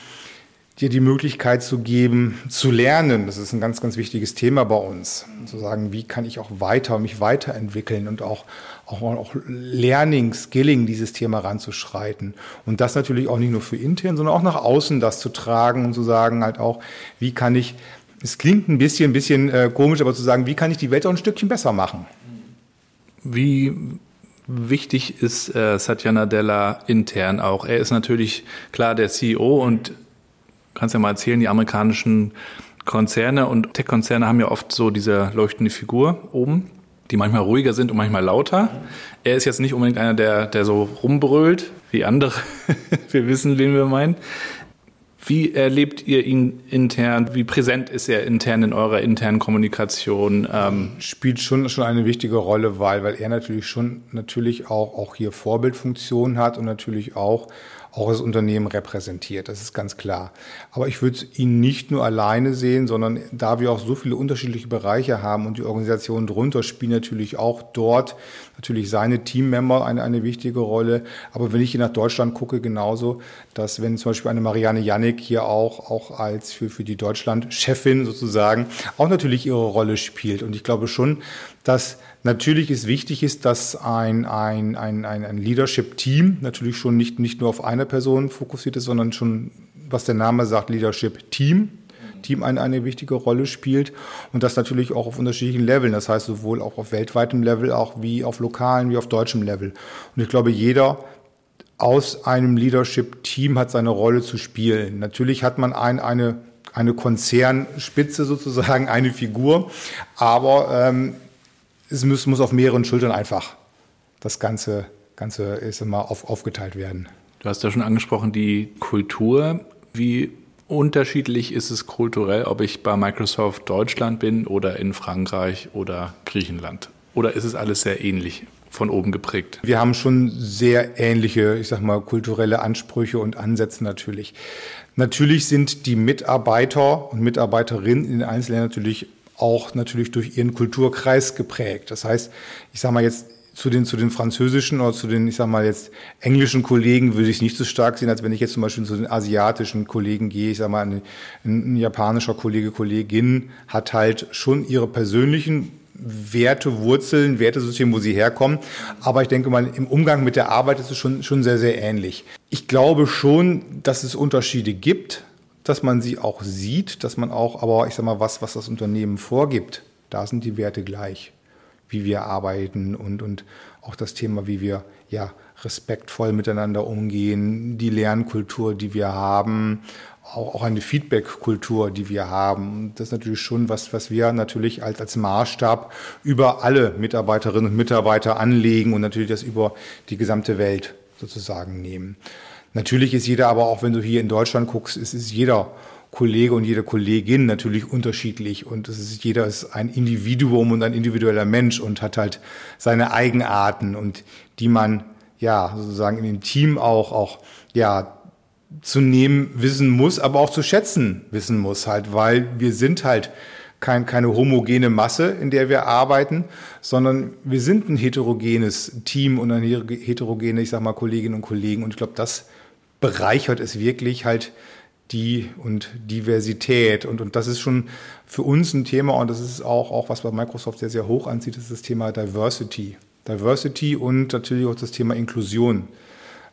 dir die Möglichkeit zu geben, zu lernen. Das ist ein ganz, ganz wichtiges Thema bei uns. Zu sagen, wie kann ich auch weiter, mich weiterentwickeln und auch, auch, auch Learning, Skilling dieses Thema ranzuschreiten. Und das natürlich auch nicht nur für intern, sondern auch nach außen das zu tragen und zu sagen halt auch, wie kann ich, es klingt ein bisschen, ein bisschen äh, komisch, aber zu sagen, wie kann ich die Welt auch ein Stückchen besser machen? Wie wichtig ist äh, Satya Nadella intern auch? Er ist natürlich klar der CEO und kannst ja mal erzählen, die amerikanischen Konzerne und Tech-Konzerne haben ja oft so diese leuchtende Figur oben, die manchmal ruhiger sind und manchmal lauter. Er ist jetzt nicht unbedingt einer, der, der so rumbrüllt wie andere. wir wissen, wen wir meinen. Wie erlebt ihr ihn intern? Wie präsent ist er intern in eurer internen Kommunikation? Ähm Spielt schon, schon eine wichtige Rolle, weil, weil er natürlich schon natürlich auch, auch hier Vorbildfunktion hat und natürlich auch auch das Unternehmen repräsentiert. Das ist ganz klar. Aber ich würde ihn nicht nur alleine sehen, sondern da wir auch so viele unterschiedliche Bereiche haben und die Organisationen drunter spielen natürlich auch dort natürlich seine Teammember eine, eine wichtige Rolle. Aber wenn ich hier nach Deutschland gucke, genauso, dass wenn zum Beispiel eine Marianne Jannik hier auch, auch als für, für die Deutschland-Chefin sozusagen auch natürlich ihre Rolle spielt. Und ich glaube schon, dass natürlich es wichtig ist, dass ein, ein, ein, ein, ein Leadership-Team natürlich schon nicht, nicht nur auf eine Person fokussiert ist, sondern schon, was der Name sagt, Leadership-Team. Team eine, eine wichtige Rolle spielt und das natürlich auch auf unterschiedlichen Leveln, das heißt sowohl auch auf weltweitem Level, auch wie auf lokalen, wie auf deutschem Level. Und ich glaube, jeder aus einem Leadership-Team hat seine Rolle zu spielen. Natürlich hat man ein, eine, eine Konzernspitze sozusagen, eine Figur, aber ähm, es muss, muss auf mehreren Schultern einfach das Ganze, Ganze ist immer auf, aufgeteilt werden. Du hast ja schon angesprochen, die Kultur. Wie unterschiedlich ist es kulturell, ob ich bei Microsoft Deutschland bin oder in Frankreich oder Griechenland? Oder ist es alles sehr ähnlich? von oben geprägt. Wir haben schon sehr ähnliche, ich sag mal, kulturelle Ansprüche und Ansätze natürlich. Natürlich sind die Mitarbeiter und Mitarbeiterinnen in den Einzelnen natürlich auch natürlich durch ihren Kulturkreis geprägt. Das heißt, ich sage mal jetzt zu den, zu den französischen oder zu den, ich sag mal jetzt englischen Kollegen würde ich es nicht so stark sehen, als wenn ich jetzt zum Beispiel zu den asiatischen Kollegen gehe. Ich sag mal, ein, ein japanischer Kollege, Kollegin hat halt schon ihre persönlichen Werte, Wurzeln, Wertesystem, wo sie herkommen. Aber ich denke mal, im Umgang mit der Arbeit ist es schon, schon sehr, sehr ähnlich. Ich glaube schon, dass es Unterschiede gibt dass man sie auch sieht, dass man auch, aber ich sag mal, was, was das Unternehmen vorgibt, da sind die Werte gleich, wie wir arbeiten und, und auch das Thema, wie wir ja respektvoll miteinander umgehen, die Lernkultur, die wir haben, auch, auch eine Feedback-Kultur, die wir haben. Das ist natürlich schon was, was wir natürlich als, als Maßstab über alle Mitarbeiterinnen und Mitarbeiter anlegen und natürlich das über die gesamte Welt sozusagen nehmen. Natürlich ist jeder, aber auch wenn du hier in Deutschland guckst, ist, ist jeder Kollege und jede Kollegin natürlich unterschiedlich und es ist, jeder ist ein Individuum und ein individueller Mensch und hat halt seine Eigenarten und die man ja sozusagen in dem Team auch auch ja zu nehmen wissen muss, aber auch zu schätzen wissen muss halt, weil wir sind halt kein, keine homogene Masse, in der wir arbeiten, sondern wir sind ein heterogenes Team und eine heterogene, ich sag mal, Kolleginnen und Kollegen. Und ich glaube, das bereichert es wirklich halt die und Diversität. Und, und das ist schon für uns ein Thema und das ist auch, auch was bei Microsoft sehr, sehr hoch anzieht, ist das Thema Diversity. Diversity und natürlich auch das Thema Inklusion,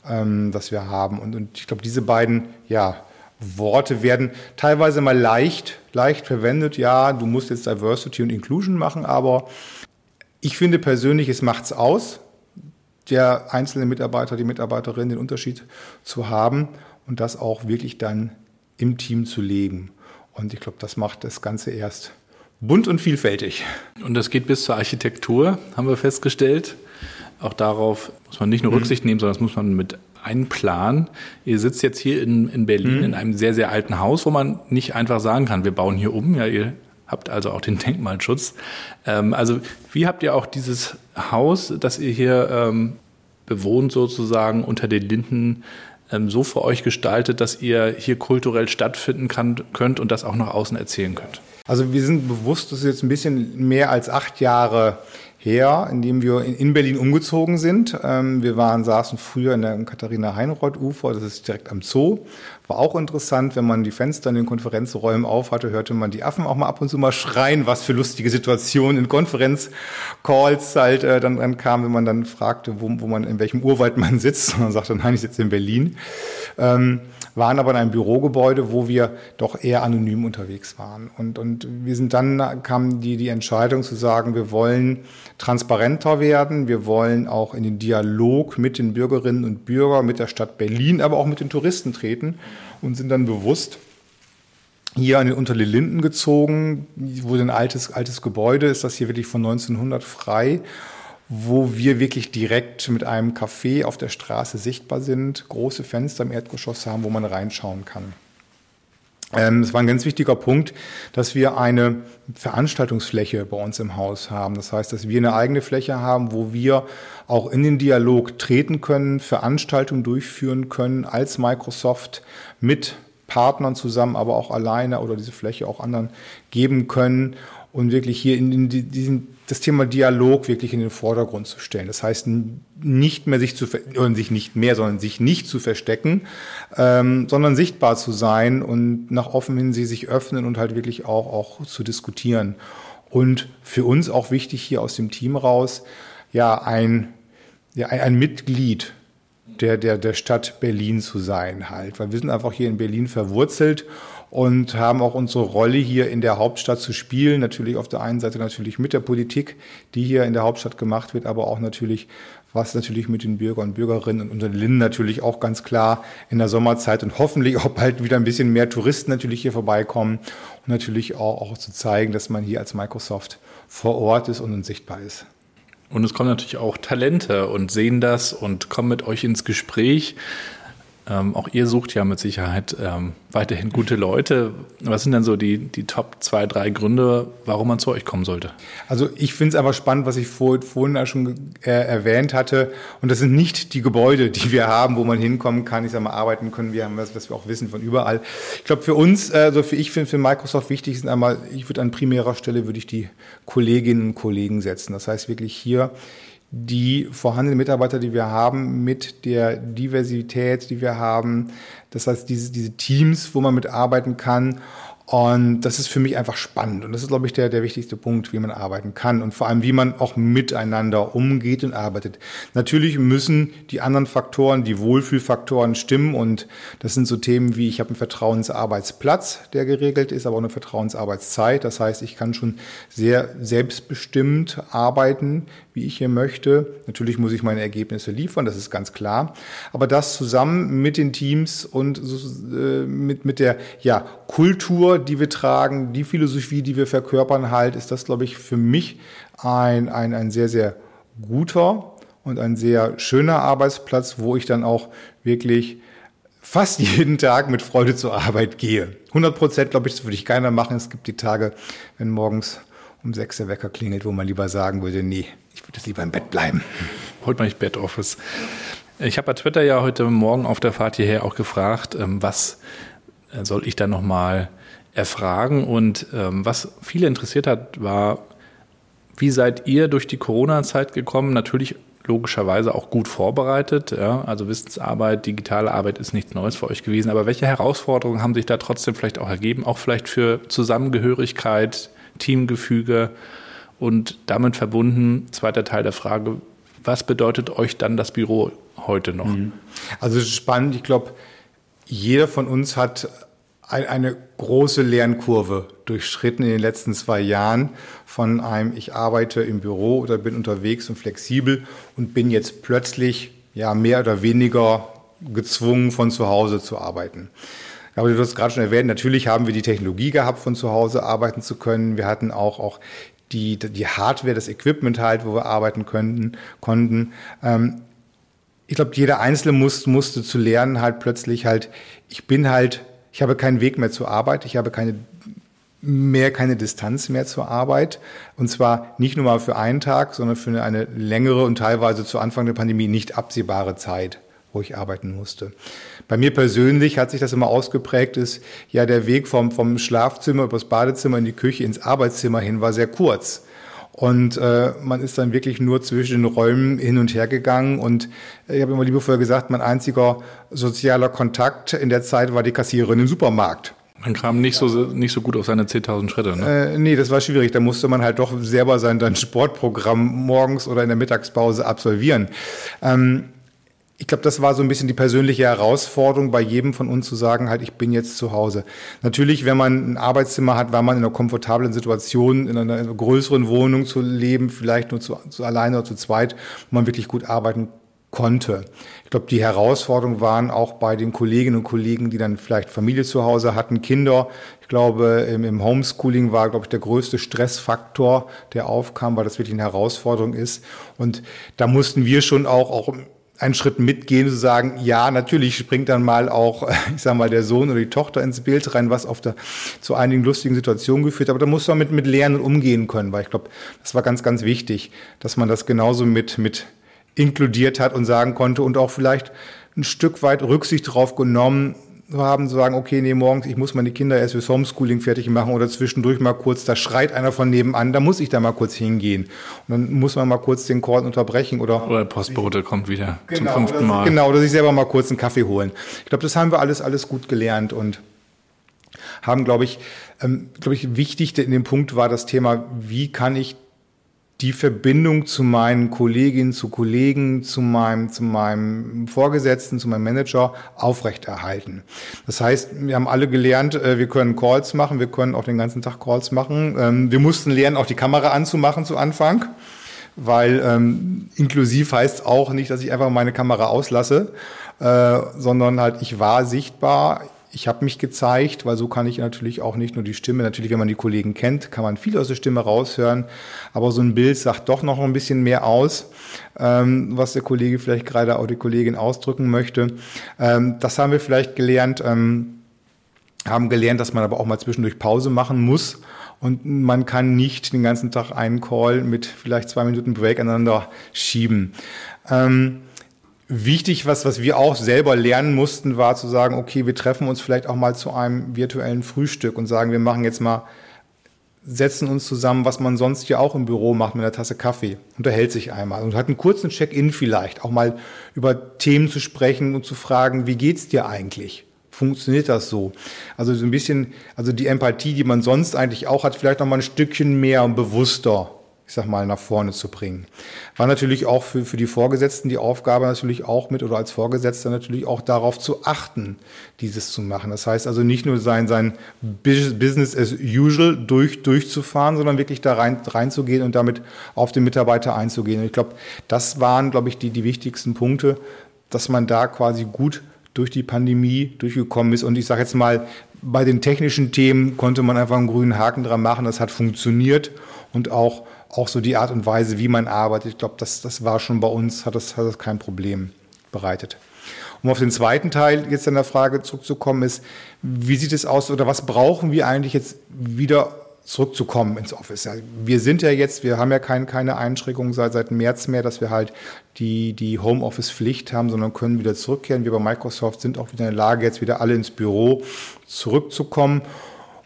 ähm, das wir haben. Und, und ich glaube, diese beiden ja, Worte werden teilweise mal leicht, leicht verwendet. Ja, du musst jetzt Diversity und Inclusion machen, aber ich finde persönlich, es macht es aus, der einzelne Mitarbeiter, die Mitarbeiterin den Unterschied zu haben und das auch wirklich dann im Team zu leben. Und ich glaube, das macht das Ganze erst bunt und vielfältig. Und das geht bis zur Architektur, haben wir festgestellt. Auch darauf muss man nicht nur mhm. Rücksicht nehmen, sondern das muss man mit einplanen. Ihr sitzt jetzt hier in, in Berlin mhm. in einem sehr, sehr alten Haus, wo man nicht einfach sagen kann, wir bauen hier um. Ja, ihr habt also auch den Denkmalschutz. Ähm, also wie habt ihr auch dieses Haus, das ihr hier ähm, bewohnt sozusagen unter den Linden ähm, so für euch gestaltet, dass ihr hier kulturell stattfinden kann, könnt und das auch nach außen erzählen könnt? Also wir sind bewusst, dass jetzt ein bisschen mehr als acht Jahre her, in dem wir in Berlin umgezogen sind. Ähm, wir waren, saßen früher in der Katharina-Heinroth-Ufer, das ist direkt am Zoo. War auch interessant, wenn man die Fenster in den Konferenzräumen auf hatte, hörte man die Affen auch mal ab und zu mal schreien, was für lustige Situationen in Konferenzcalls halt äh, dann, dann kam, wenn man dann fragte, wo, wo man, in welchem Urwald man sitzt. Und man sagte, nein, ich sitze in Berlin. Ähm, waren aber in einem Bürogebäude, wo wir doch eher anonym unterwegs waren. Und, und wir sind dann, kam die, die Entscheidung zu sagen, wir wollen transparenter werden, wir wollen auch in den Dialog mit den Bürgerinnen und Bürgern, mit der Stadt Berlin, aber auch mit den Touristen treten und sind dann bewusst hier an den Unterlinden gezogen, wo ein altes, altes Gebäude ist, das hier wirklich von 1900 frei wo wir wirklich direkt mit einem Café auf der Straße sichtbar sind, große Fenster im Erdgeschoss haben, wo man reinschauen kann. Ähm, es war ein ganz wichtiger Punkt, dass wir eine Veranstaltungsfläche bei uns im Haus haben. Das heißt, dass wir eine eigene Fläche haben, wo wir auch in den Dialog treten können, Veranstaltungen durchführen können als Microsoft mit Partnern zusammen, aber auch alleine oder diese Fläche auch anderen geben können und wirklich hier in, in diesen das Thema Dialog wirklich in den Vordergrund zu stellen. Das heißt, nicht mehr sich zu oder sich nicht mehr, sondern sich nicht zu verstecken, ähm, sondern sichtbar zu sein und nach offen hin sie sich öffnen und halt wirklich auch auch zu diskutieren. Und für uns auch wichtig hier aus dem Team raus, ja ein ja ein, ein Mitglied der der der Stadt Berlin zu sein halt, weil wir sind einfach hier in Berlin verwurzelt und haben auch unsere Rolle hier in der Hauptstadt zu spielen. Natürlich auf der einen Seite natürlich mit der Politik, die hier in der Hauptstadt gemacht wird, aber auch natürlich was natürlich mit den Bürgern und Bürgerinnen und unter Linden natürlich auch ganz klar in der Sommerzeit und hoffentlich auch bald wieder ein bisschen mehr Touristen natürlich hier vorbeikommen und natürlich auch, auch zu zeigen, dass man hier als Microsoft vor Ort ist und unsichtbar ist. Und es kommen natürlich auch Talente und sehen das und kommen mit euch ins Gespräch. Ähm, auch ihr sucht ja mit Sicherheit ähm, weiterhin gute Leute. Was sind denn so die, die Top zwei, drei Gründe, warum man zu euch kommen sollte? Also ich finde es aber spannend, was ich vor, vorhin schon äh, erwähnt hatte. Und das sind nicht die Gebäude, die wir haben, wo man hinkommen kann. Ich sage mal, arbeiten können wir, haben was, was wir auch wissen von überall. Ich glaube, für uns, also für ich finde, für Microsoft wichtig sind einmal, ich würde an primärer Stelle würde ich die Kolleginnen und Kollegen setzen. Das heißt wirklich hier die vorhandenen Mitarbeiter, die wir haben, mit der Diversität, die wir haben. Das heißt, diese, diese Teams, wo man mitarbeiten kann und das ist für mich einfach spannend. Und das ist, glaube ich, der, der wichtigste Punkt, wie man arbeiten kann und vor allem, wie man auch miteinander umgeht und arbeitet. Natürlich müssen die anderen Faktoren, die Wohlfühlfaktoren stimmen. Und das sind so Themen wie, ich habe einen Vertrauensarbeitsplatz, der geregelt ist, aber auch eine Vertrauensarbeitszeit. Das heißt, ich kann schon sehr selbstbestimmt arbeiten, wie ich hier möchte. Natürlich muss ich meine Ergebnisse liefern, das ist ganz klar. Aber das zusammen mit den Teams und äh, mit, mit der ja, Kultur, die wir tragen, die Philosophie, die wir verkörpern, halt, ist das, glaube ich, für mich ein, ein, ein sehr, sehr guter und ein sehr schöner Arbeitsplatz, wo ich dann auch wirklich fast jeden Tag mit Freude zur Arbeit gehe. 100 Prozent, glaube ich, das würde ich keiner machen. Es gibt die Tage, wenn morgens um sechs der Wecker klingelt, wo man lieber sagen würde, nee, ich würde lieber im Bett bleiben. Heute mache ich Bed Office. Ich habe bei Twitter ja heute Morgen auf der Fahrt hierher auch gefragt, ähm, was äh, soll ich da nochmal erfragen? Und ähm, was viele interessiert hat, war, wie seid ihr durch die Corona-Zeit gekommen? Natürlich logischerweise auch gut vorbereitet. Ja? Also Wissensarbeit, digitale Arbeit ist nichts Neues für euch gewesen. Aber welche Herausforderungen haben sich da trotzdem vielleicht auch ergeben? Auch vielleicht für Zusammengehörigkeit, Teamgefüge und damit verbunden, zweiter Teil der Frage, was bedeutet euch dann das Büro heute noch? Mhm. Also es ist spannend. Ich glaube, jeder von uns hat eine große Lernkurve durchschritten in den letzten zwei Jahren von einem, ich arbeite im Büro oder bin unterwegs und flexibel und bin jetzt plötzlich ja mehr oder weniger gezwungen, von zu Hause zu arbeiten. Aber du hast gerade schon erwähnt, natürlich haben wir die Technologie gehabt, von zu Hause arbeiten zu können. Wir hatten auch, auch die, die Hardware, das Equipment halt, wo wir arbeiten könnten, konnten. Ähm, ich glaube, jeder Einzelne muss, musste zu lernen halt plötzlich halt, ich bin halt ich habe keinen Weg mehr zur Arbeit, ich habe keine mehr keine Distanz mehr zur Arbeit. Und zwar nicht nur mal für einen Tag, sondern für eine längere und teilweise zu Anfang der Pandemie nicht absehbare Zeit, wo ich arbeiten musste. Bei mir persönlich hat sich das immer ausgeprägt, ist ja der Weg vom, vom Schlafzimmer übers Badezimmer in die Küche ins Arbeitszimmer hin war sehr kurz. Und äh, man ist dann wirklich nur zwischen den Räumen hin und her gegangen. Und ich habe immer liebevoll gesagt, mein einziger sozialer Kontakt in der Zeit war die Kassiererin im Supermarkt. Man kam nicht so, nicht so gut auf seine 10.000 Schritte, ne? Äh, nee, das war schwierig. Da musste man halt doch selber sein, sein Sportprogramm morgens oder in der Mittagspause absolvieren. Ähm, ich glaube, das war so ein bisschen die persönliche Herausforderung bei jedem von uns zu sagen, halt, ich bin jetzt zu Hause. Natürlich, wenn man ein Arbeitszimmer hat, war man in einer komfortablen Situation, in einer größeren Wohnung zu leben, vielleicht nur zu, zu alleine oder zu zweit, wo man wirklich gut arbeiten konnte. Ich glaube, die Herausforderungen waren auch bei den Kolleginnen und Kollegen, die dann vielleicht Familie zu Hause hatten, Kinder. Ich glaube, im, Homeschooling war, glaube ich, der größte Stressfaktor, der aufkam, weil das wirklich eine Herausforderung ist. Und da mussten wir schon auch, auch einen Schritt mitgehen, zu sagen, ja, natürlich springt dann mal auch, ich sag mal, der Sohn oder die Tochter ins Bild rein, was auf der, zu einigen lustigen Situationen geführt, aber da muss man mit, mit Lernen umgehen können, weil ich glaube, das war ganz, ganz wichtig, dass man das genauso mit, mit inkludiert hat und sagen konnte und auch vielleicht ein Stück weit Rücksicht darauf genommen, haben, zu sagen, okay, nee, morgens, ich muss meine Kinder erst fürs Homeschooling fertig machen oder zwischendurch mal kurz, da schreit einer von nebenan, da muss ich da mal kurz hingehen. Und dann muss man mal kurz den Call unterbrechen oder. Oder der Postbote kommt wieder genau, zum fünften Mal. Genau, oder sich selber mal kurz einen Kaffee holen. Ich glaube, das haben wir alles, alles gut gelernt und haben, glaube ich, ähm, glaube ich, wichtig in dem Punkt war das Thema, wie kann ich die Verbindung zu meinen Kolleginnen, zu Kollegen, zu meinem, zu meinem Vorgesetzten, zu meinem Manager aufrechterhalten. Das heißt, wir haben alle gelernt, äh, wir können Calls machen, wir können auch den ganzen Tag Calls machen. Ähm, wir mussten lernen, auch die Kamera anzumachen zu Anfang, weil ähm, inklusiv heißt auch nicht, dass ich einfach meine Kamera auslasse, äh, sondern halt ich war sichtbar ich habe mich gezeigt, weil so kann ich natürlich auch nicht nur die Stimme, natürlich, wenn man die Kollegen kennt, kann man viel aus der Stimme raushören, aber so ein Bild sagt doch noch ein bisschen mehr aus, ähm, was der Kollege vielleicht gerade auch die Kollegin ausdrücken möchte. Ähm, das haben wir vielleicht gelernt, ähm, haben gelernt, dass man aber auch mal zwischendurch Pause machen muss. Und man kann nicht den ganzen Tag einen Call mit vielleicht zwei Minuten Break aneinander schieben. Ähm, Wichtig, was, was wir auch selber lernen mussten, war zu sagen, okay, wir treffen uns vielleicht auch mal zu einem virtuellen Frühstück und sagen, wir machen jetzt mal, setzen uns zusammen, was man sonst ja auch im Büro macht mit einer Tasse Kaffee, unterhält sich einmal und hat einen kurzen Check-in vielleicht, auch mal über Themen zu sprechen und zu fragen, wie geht's dir eigentlich? Funktioniert das so? Also so ein bisschen, also die Empathie, die man sonst eigentlich auch hat, vielleicht noch mal ein Stückchen mehr und bewusster ich sag mal, nach vorne zu bringen. War natürlich auch für, für die Vorgesetzten die Aufgabe natürlich auch mit oder als Vorgesetzter natürlich auch darauf zu achten, dieses zu machen. Das heißt also nicht nur sein, sein Business as usual durch, durchzufahren, sondern wirklich da rein, reinzugehen und damit auf den Mitarbeiter einzugehen. Und ich glaube, das waren, glaube ich, die, die wichtigsten Punkte, dass man da quasi gut durch die Pandemie durchgekommen ist. Und ich sage jetzt mal, bei den technischen Themen konnte man einfach einen grünen Haken dran machen. Das hat funktioniert und auch auch so die Art und Weise, wie man arbeitet, ich glaube, das, das war schon bei uns, hat das, hat das kein Problem bereitet. Um auf den zweiten Teil jetzt an der Frage zurückzukommen, ist, wie sieht es aus oder was brauchen wir eigentlich jetzt wieder zurückzukommen ins Office. Ja, wir sind ja jetzt, wir haben ja kein, keine Einschränkungen seit, seit März mehr, dass wir halt die, die Homeoffice-Pflicht haben, sondern können wieder zurückkehren. Wir bei Microsoft sind auch wieder in der Lage, jetzt wieder alle ins Büro zurückzukommen.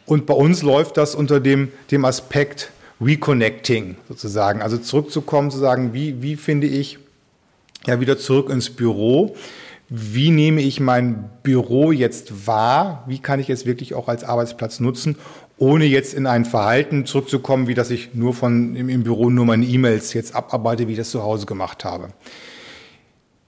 Und bei uns läuft das unter dem, dem Aspekt Reconnecting sozusagen. Also zurückzukommen, zu sagen, wie, wie finde ich ja wieder zurück ins Büro? Wie nehme ich mein Büro jetzt wahr? Wie kann ich es wirklich auch als Arbeitsplatz nutzen? ohne jetzt in ein Verhalten zurückzukommen, wie dass ich nur von im, im Büro nur meine E-Mails jetzt abarbeite, wie ich das zu Hause gemacht habe.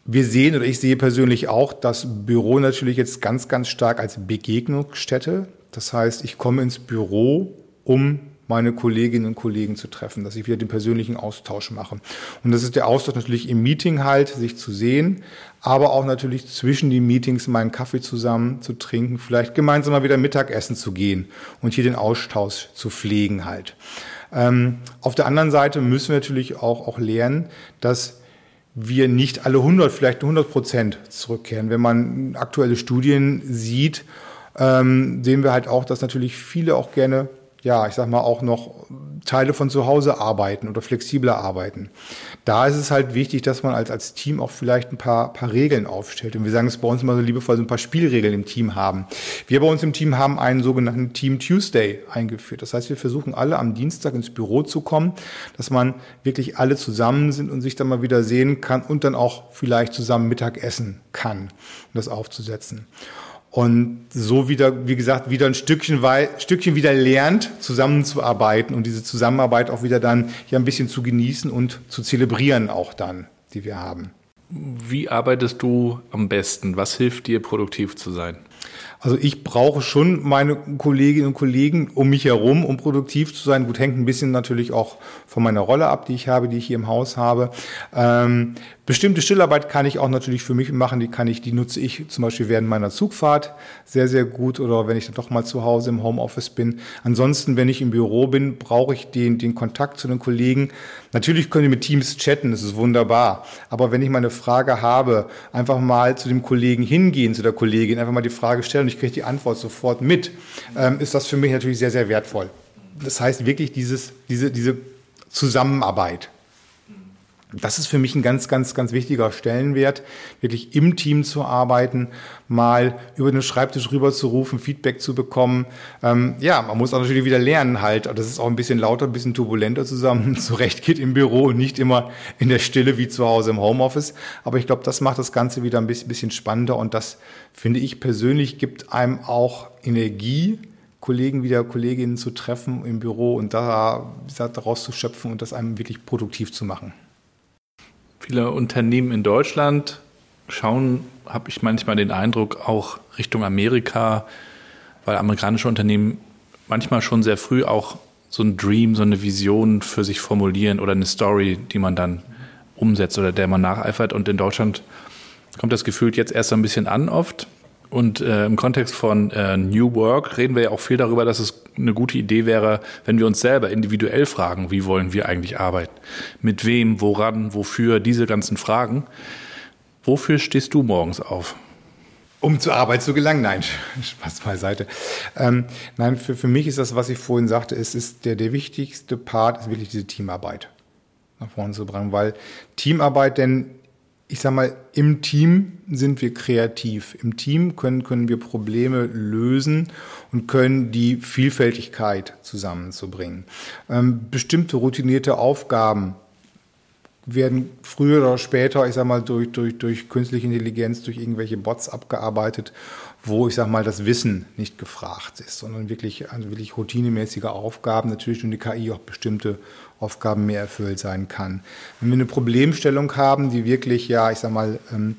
Wir sehen oder ich sehe persönlich auch das Büro natürlich jetzt ganz, ganz stark als Begegnungsstätte. Das heißt, ich komme ins Büro, um meine Kolleginnen und Kollegen zu treffen, dass ich wieder den persönlichen Austausch mache. Und das ist der Austausch natürlich im Meeting halt, sich zu sehen, aber auch natürlich zwischen den Meetings meinen Kaffee zusammen zu trinken, vielleicht gemeinsam mal wieder Mittagessen zu gehen und hier den Austausch zu pflegen halt. Ähm, auf der anderen Seite müssen wir natürlich auch, auch lernen, dass wir nicht alle 100, vielleicht 100 Prozent zurückkehren. Wenn man aktuelle Studien sieht, ähm, sehen wir halt auch, dass natürlich viele auch gerne ja, ich sag mal, auch noch Teile von zu Hause arbeiten oder flexibler arbeiten. Da ist es halt wichtig, dass man als, als Team auch vielleicht ein paar, paar Regeln aufstellt. Und wir sagen es bei uns immer so liebevoll, so ein paar Spielregeln im Team haben. Wir bei uns im Team haben einen sogenannten Team Tuesday eingeführt. Das heißt, wir versuchen alle am Dienstag ins Büro zu kommen, dass man wirklich alle zusammen sind und sich dann mal wieder sehen kann und dann auch vielleicht zusammen Mittag essen kann, um das aufzusetzen und so wieder, wie gesagt, wieder ein Stückchen, Stückchen wieder lernt, zusammenzuarbeiten und diese Zusammenarbeit auch wieder dann ja ein bisschen zu genießen und zu zelebrieren auch dann, die wir haben. Wie arbeitest du am besten? Was hilft dir, produktiv zu sein? Also ich brauche schon meine Kolleginnen und Kollegen um mich herum, um produktiv zu sein. Gut, hängt ein bisschen natürlich auch von meiner Rolle ab, die ich habe, die ich hier im Haus habe. Ähm, bestimmte Stillarbeit kann ich auch natürlich für mich machen. Die kann ich, die nutze ich zum Beispiel während meiner Zugfahrt sehr, sehr gut oder wenn ich dann doch mal zu Hause im Homeoffice bin. Ansonsten, wenn ich im Büro bin, brauche ich den, den Kontakt zu den Kollegen. Natürlich können wir mit Teams chatten, das ist wunderbar. Aber wenn ich mal eine Frage habe, einfach mal zu dem Kollegen hingehen, zu der Kollegin, einfach mal die Frage stellen und ich kriege die Antwort sofort mit, ähm, ist das für mich natürlich sehr, sehr wertvoll. Das heißt wirklich dieses, diese, diese Zusammenarbeit. Das ist für mich ein ganz, ganz, ganz wichtiger Stellenwert, wirklich im Team zu arbeiten, mal über den Schreibtisch rüber zu rufen, Feedback zu bekommen. Ähm, ja, man muss auch natürlich wieder lernen halt. Das ist auch ein bisschen lauter, ein bisschen turbulenter zusammen zurecht geht im Büro und nicht immer in der Stille wie zu Hause im Homeoffice. Aber ich glaube, das macht das Ganze wieder ein bisschen, bisschen spannender und das finde ich persönlich gibt einem auch Energie, Kollegen wieder Kolleginnen zu treffen im Büro und da, daraus zu schöpfen und das einem wirklich produktiv zu machen. Viele Unternehmen in Deutschland schauen, habe ich manchmal den Eindruck, auch Richtung Amerika, weil amerikanische Unternehmen manchmal schon sehr früh auch so ein Dream, so eine Vision für sich formulieren oder eine Story, die man dann umsetzt oder der man nacheifert. Und in Deutschland kommt das Gefühl jetzt erst so ein bisschen an oft. Und äh, im Kontext von äh, New Work reden wir ja auch viel darüber, dass es eine gute Idee wäre, wenn wir uns selber individuell fragen, wie wollen wir eigentlich arbeiten? Mit wem, woran, wofür, diese ganzen Fragen. Wofür stehst du morgens auf? Um zur Arbeit zu gelangen? Nein, Spaß beiseite. Ähm, nein, für, für mich ist das, was ich vorhin sagte, ist, ist der, der wichtigste Part ist wirklich diese Teamarbeit nach vorne zu bringen, weil Teamarbeit denn ich sag mal, im Team sind wir kreativ. Im Team können, können wir Probleme lösen und können die Vielfältigkeit zusammenzubringen. Ähm, bestimmte routinierte Aufgaben werden früher oder später, ich sag mal, durch, durch, durch künstliche Intelligenz, durch irgendwelche Bots abgearbeitet, wo ich sag mal, das Wissen nicht gefragt ist, sondern wirklich, also wirklich routinemäßige Aufgaben, natürlich durch die KI auch bestimmte Aufgaben mehr erfüllt sein kann. Wenn wir eine Problemstellung haben, die wirklich, ja, ich sag mal, ähm,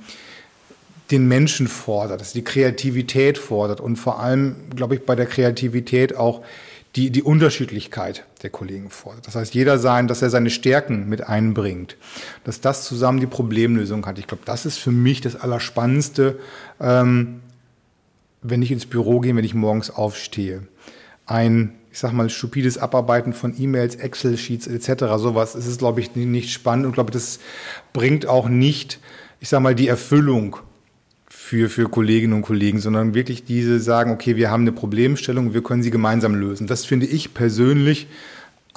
den Menschen fordert, dass die Kreativität fordert und vor allem, glaube ich, bei der Kreativität auch die, die Unterschiedlichkeit der Kollegen fordert. Das heißt, jeder sein, dass er seine Stärken mit einbringt, dass das zusammen die Problemlösung hat. Ich glaube, das ist für mich das Allerspannendste, ähm, wenn ich ins Büro gehe, wenn ich morgens aufstehe. Ein ich sag mal, stupides Abarbeiten von E-Mails, Excel-Sheets etc. Sowas ist es, glaube ich, nicht spannend und glaube, das bringt auch nicht, ich sag mal, die Erfüllung für, für Kolleginnen und Kollegen, sondern wirklich diese sagen, okay, wir haben eine Problemstellung, wir können sie gemeinsam lösen. Das finde ich persönlich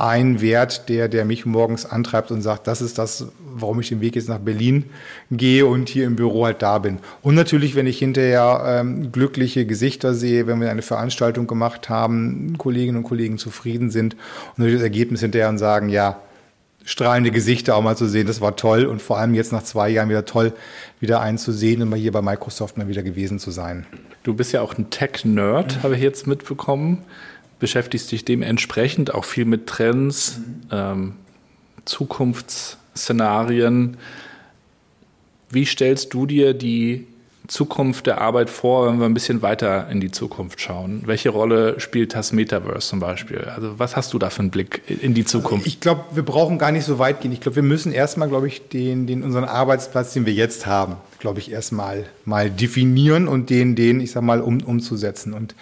ein Wert, der, der mich morgens antreibt und sagt, das ist das, warum ich den Weg jetzt nach Berlin gehe und hier im Büro halt da bin. Und natürlich, wenn ich hinterher ähm, glückliche Gesichter sehe, wenn wir eine Veranstaltung gemacht haben, Kolleginnen und Kollegen zufrieden sind und natürlich das Ergebnis hinterher und sagen, ja, strahlende Gesichter auch mal zu sehen, das war toll und vor allem jetzt nach zwei Jahren wieder toll, wieder einen zu sehen und mal hier bei Microsoft mal wieder gewesen zu sein. Du bist ja auch ein Tech-Nerd, mhm. habe ich jetzt mitbekommen beschäftigst dich dementsprechend auch viel mit Trends, mhm. ähm, Zukunftsszenarien. Wie stellst du dir die Zukunft der Arbeit vor, wenn wir ein bisschen weiter in die Zukunft schauen? Welche Rolle spielt das Metaverse zum Beispiel? Also was hast du da für einen Blick in die Zukunft? Ich glaube, wir brauchen gar nicht so weit gehen. Ich glaube, wir müssen erstmal, glaube ich, den, den unseren Arbeitsplatz, den wir jetzt haben, glaube ich, erstmal mal definieren und den, den, ich sag mal, um, umzusetzen. Und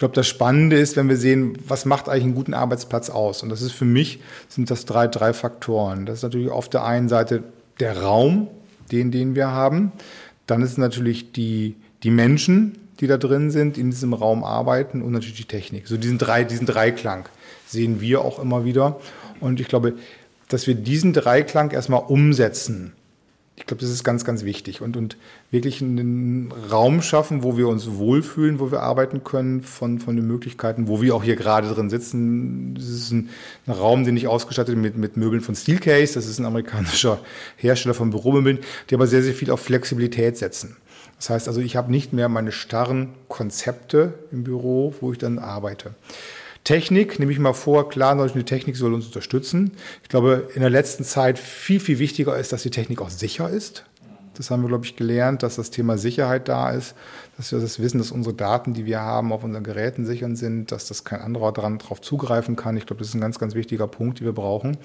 ich glaube, das Spannende ist, wenn wir sehen, was macht eigentlich einen guten Arbeitsplatz aus? Und das ist für mich, sind das drei, drei Faktoren. Das ist natürlich auf der einen Seite der Raum, den, den wir haben. Dann ist natürlich die, die Menschen, die da drin sind, in diesem Raum arbeiten und natürlich die Technik. So diesen, drei, diesen Dreiklang sehen wir auch immer wieder. Und ich glaube, dass wir diesen Dreiklang erstmal umsetzen ich glaube, das ist ganz, ganz wichtig und, und wirklich einen Raum schaffen, wo wir uns wohlfühlen, wo wir arbeiten können von, von den Möglichkeiten, wo wir auch hier gerade drin sitzen. Das ist ein, ein Raum, den ich ausgestattet mit, mit Möbeln von Steelcase. Das ist ein amerikanischer Hersteller von Büromöbeln, die aber sehr, sehr viel auf Flexibilität setzen. Das heißt also, ich habe nicht mehr meine starren Konzepte im Büro, wo ich dann arbeite. Technik, nehme ich mal vor, klar, die Technik soll uns unterstützen. Ich glaube, in der letzten Zeit viel, viel wichtiger ist, dass die Technik auch sicher ist. Das haben wir, glaube ich, gelernt, dass das Thema Sicherheit da ist, dass wir das wissen, dass unsere Daten, die wir haben, auf unseren Geräten sicher sind, dass das kein anderer dran drauf zugreifen kann. Ich glaube, das ist ein ganz, ganz wichtiger Punkt, den wir brauchen.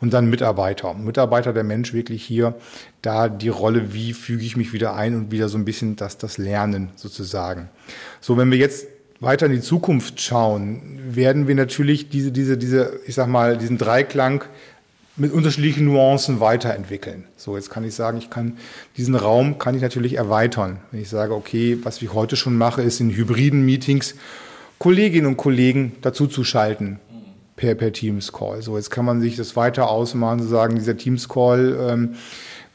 Und dann Mitarbeiter. Mitarbeiter, der Mensch wirklich hier, da die Rolle, wie füge ich mich wieder ein und wieder so ein bisschen das, das Lernen sozusagen. So, wenn wir jetzt weiter in die Zukunft schauen, werden wir natürlich diese, diese, diese, ich sag mal, diesen Dreiklang mit unterschiedlichen Nuancen weiterentwickeln. So, jetzt kann ich sagen, ich kann diesen Raum kann ich natürlich erweitern. Wenn ich sage, okay, was ich heute schon mache, ist in hybriden Meetings Kolleginnen und Kollegen dazu zu schalten per, per Teams Call. So, jetzt kann man sich das weiter ausmalen, zu sagen, dieser Teams Call, ähm,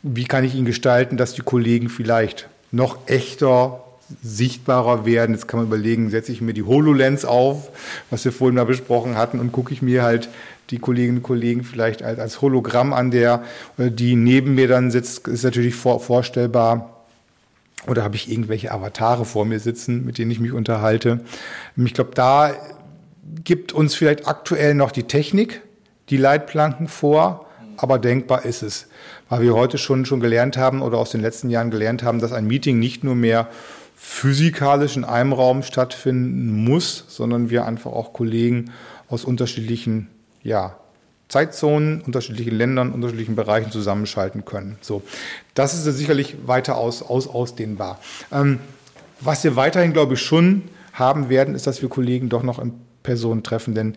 wie kann ich ihn gestalten, dass die Kollegen vielleicht noch echter sichtbarer werden. Jetzt kann man überlegen, setze ich mir die HoloLens auf, was wir vorhin mal besprochen hatten, und gucke ich mir halt die Kolleginnen und Kollegen vielleicht als, als Hologramm an, der, die neben mir dann sitzt, ist natürlich vor, vorstellbar. Oder habe ich irgendwelche Avatare vor mir sitzen, mit denen ich mich unterhalte? Ich glaube, da gibt uns vielleicht aktuell noch die Technik die Leitplanken vor, aber denkbar ist es. Weil wir heute schon, schon gelernt haben oder aus den letzten Jahren gelernt haben, dass ein Meeting nicht nur mehr physikalisch in einem Raum stattfinden muss, sondern wir einfach auch Kollegen aus unterschiedlichen ja, Zeitzonen, unterschiedlichen Ländern, unterschiedlichen Bereichen zusammenschalten können. So, das ist sicherlich weiter aus, aus, ausdehnbar. Ähm, was wir weiterhin, glaube ich, schon haben werden, ist, dass wir Kollegen doch noch in Person treffen, denn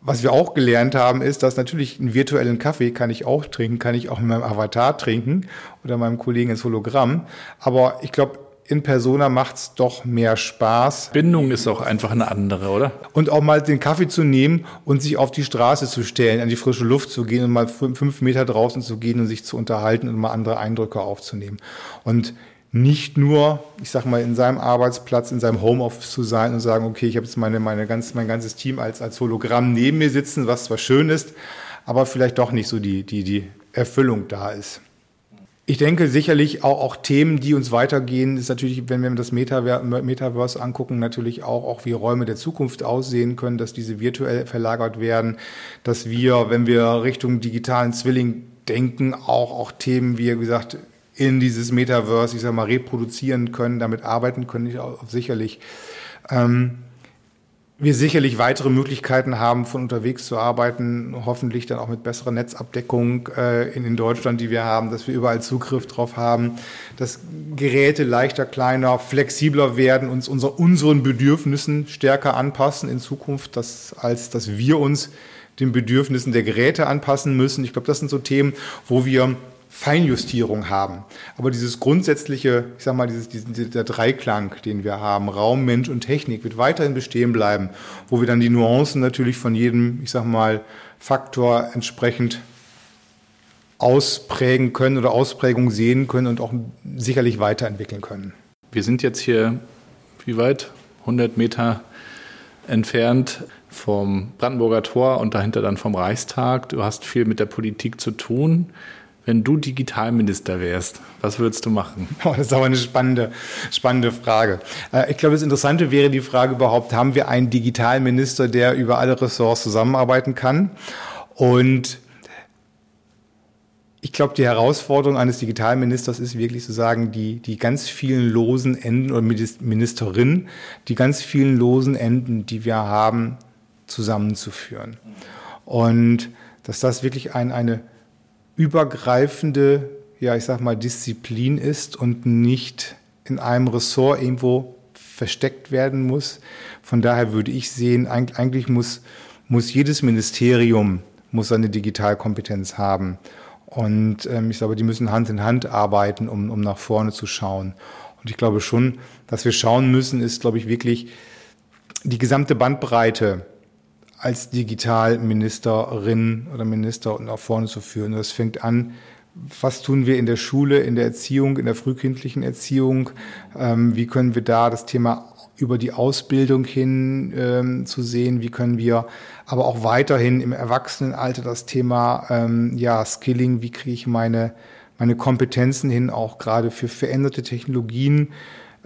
was wir auch gelernt haben, ist, dass natürlich einen virtuellen Kaffee kann ich auch trinken, kann ich auch mit meinem Avatar trinken oder meinem Kollegen ins Hologramm. Aber ich glaube, in Persona macht's doch mehr Spaß. Bindung ist auch einfach eine andere, oder? Und auch mal den Kaffee zu nehmen und sich auf die Straße zu stellen, an die frische Luft zu gehen und mal fünf Meter draußen zu gehen und sich zu unterhalten und mal andere Eindrücke aufzunehmen. Und nicht nur, ich sag mal, in seinem Arbeitsplatz, in seinem Homeoffice zu sein und sagen, okay, ich habe jetzt meine, meine ganz, mein ganzes Team als, als Hologramm neben mir sitzen, was zwar schön ist, aber vielleicht doch nicht so die, die, die Erfüllung da ist. Ich denke sicherlich auch, auch Themen, die uns weitergehen, ist natürlich, wenn wir das Metaverse angucken, natürlich auch, auch wie Räume der Zukunft aussehen können, dass diese virtuell verlagert werden, dass wir, wenn wir Richtung digitalen Zwilling denken, auch, auch Themen, wie gesagt, in dieses Metaverse, ich sag mal, reproduzieren können, damit arbeiten können, auch sicherlich. Ähm, wir sicherlich weitere Möglichkeiten haben, von unterwegs zu arbeiten, hoffentlich dann auch mit besserer Netzabdeckung äh, in, in Deutschland, die wir haben, dass wir überall Zugriff drauf haben, dass Geräte leichter, kleiner, flexibler werden, uns unser, unseren Bedürfnissen stärker anpassen in Zukunft, dass, als dass wir uns den Bedürfnissen der Geräte anpassen müssen. Ich glaube, das sind so Themen, wo wir Feinjustierung haben. Aber dieses grundsätzliche, ich sag mal, dieses, dieser Dreiklang, den wir haben, Raum, Mensch und Technik, wird weiterhin bestehen bleiben, wo wir dann die Nuancen natürlich von jedem, ich sag mal, Faktor entsprechend ausprägen können oder Ausprägung sehen können und auch sicherlich weiterentwickeln können. Wir sind jetzt hier, wie weit? 100 Meter entfernt vom Brandenburger Tor und dahinter dann vom Reichstag. Du hast viel mit der Politik zu tun. Wenn du Digitalminister wärst, was würdest du machen? Oh, das ist aber eine spannende, spannende Frage. Äh, ich glaube, das Interessante wäre die Frage überhaupt, haben wir einen Digitalminister, der über alle Ressorts zusammenarbeiten kann? Und ich glaube, die Herausforderung eines Digitalministers ist wirklich zu sagen, die, die ganz vielen losen Enden oder Ministerin, die ganz vielen losen Enden, die wir haben, zusammenzuführen. Und dass das wirklich ein, eine übergreifende, ja, ich sag mal, Disziplin ist und nicht in einem Ressort irgendwo versteckt werden muss. Von daher würde ich sehen, eigentlich muss, muss jedes Ministerium muss seine Digitalkompetenz haben. Und ähm, ich glaube, die müssen Hand in Hand arbeiten, um, um nach vorne zu schauen. Und ich glaube schon, dass wir schauen müssen, ist, glaube ich, wirklich die gesamte Bandbreite als Digitalministerin oder Minister nach vorne zu führen. Das fängt an, was tun wir in der Schule, in der Erziehung, in der frühkindlichen Erziehung? Ähm, wie können wir da das Thema über die Ausbildung hin ähm, zu sehen? Wie können wir aber auch weiterhin im Erwachsenenalter das Thema ähm, ja, Skilling, wie kriege ich meine, meine Kompetenzen hin, auch gerade für veränderte Technologien?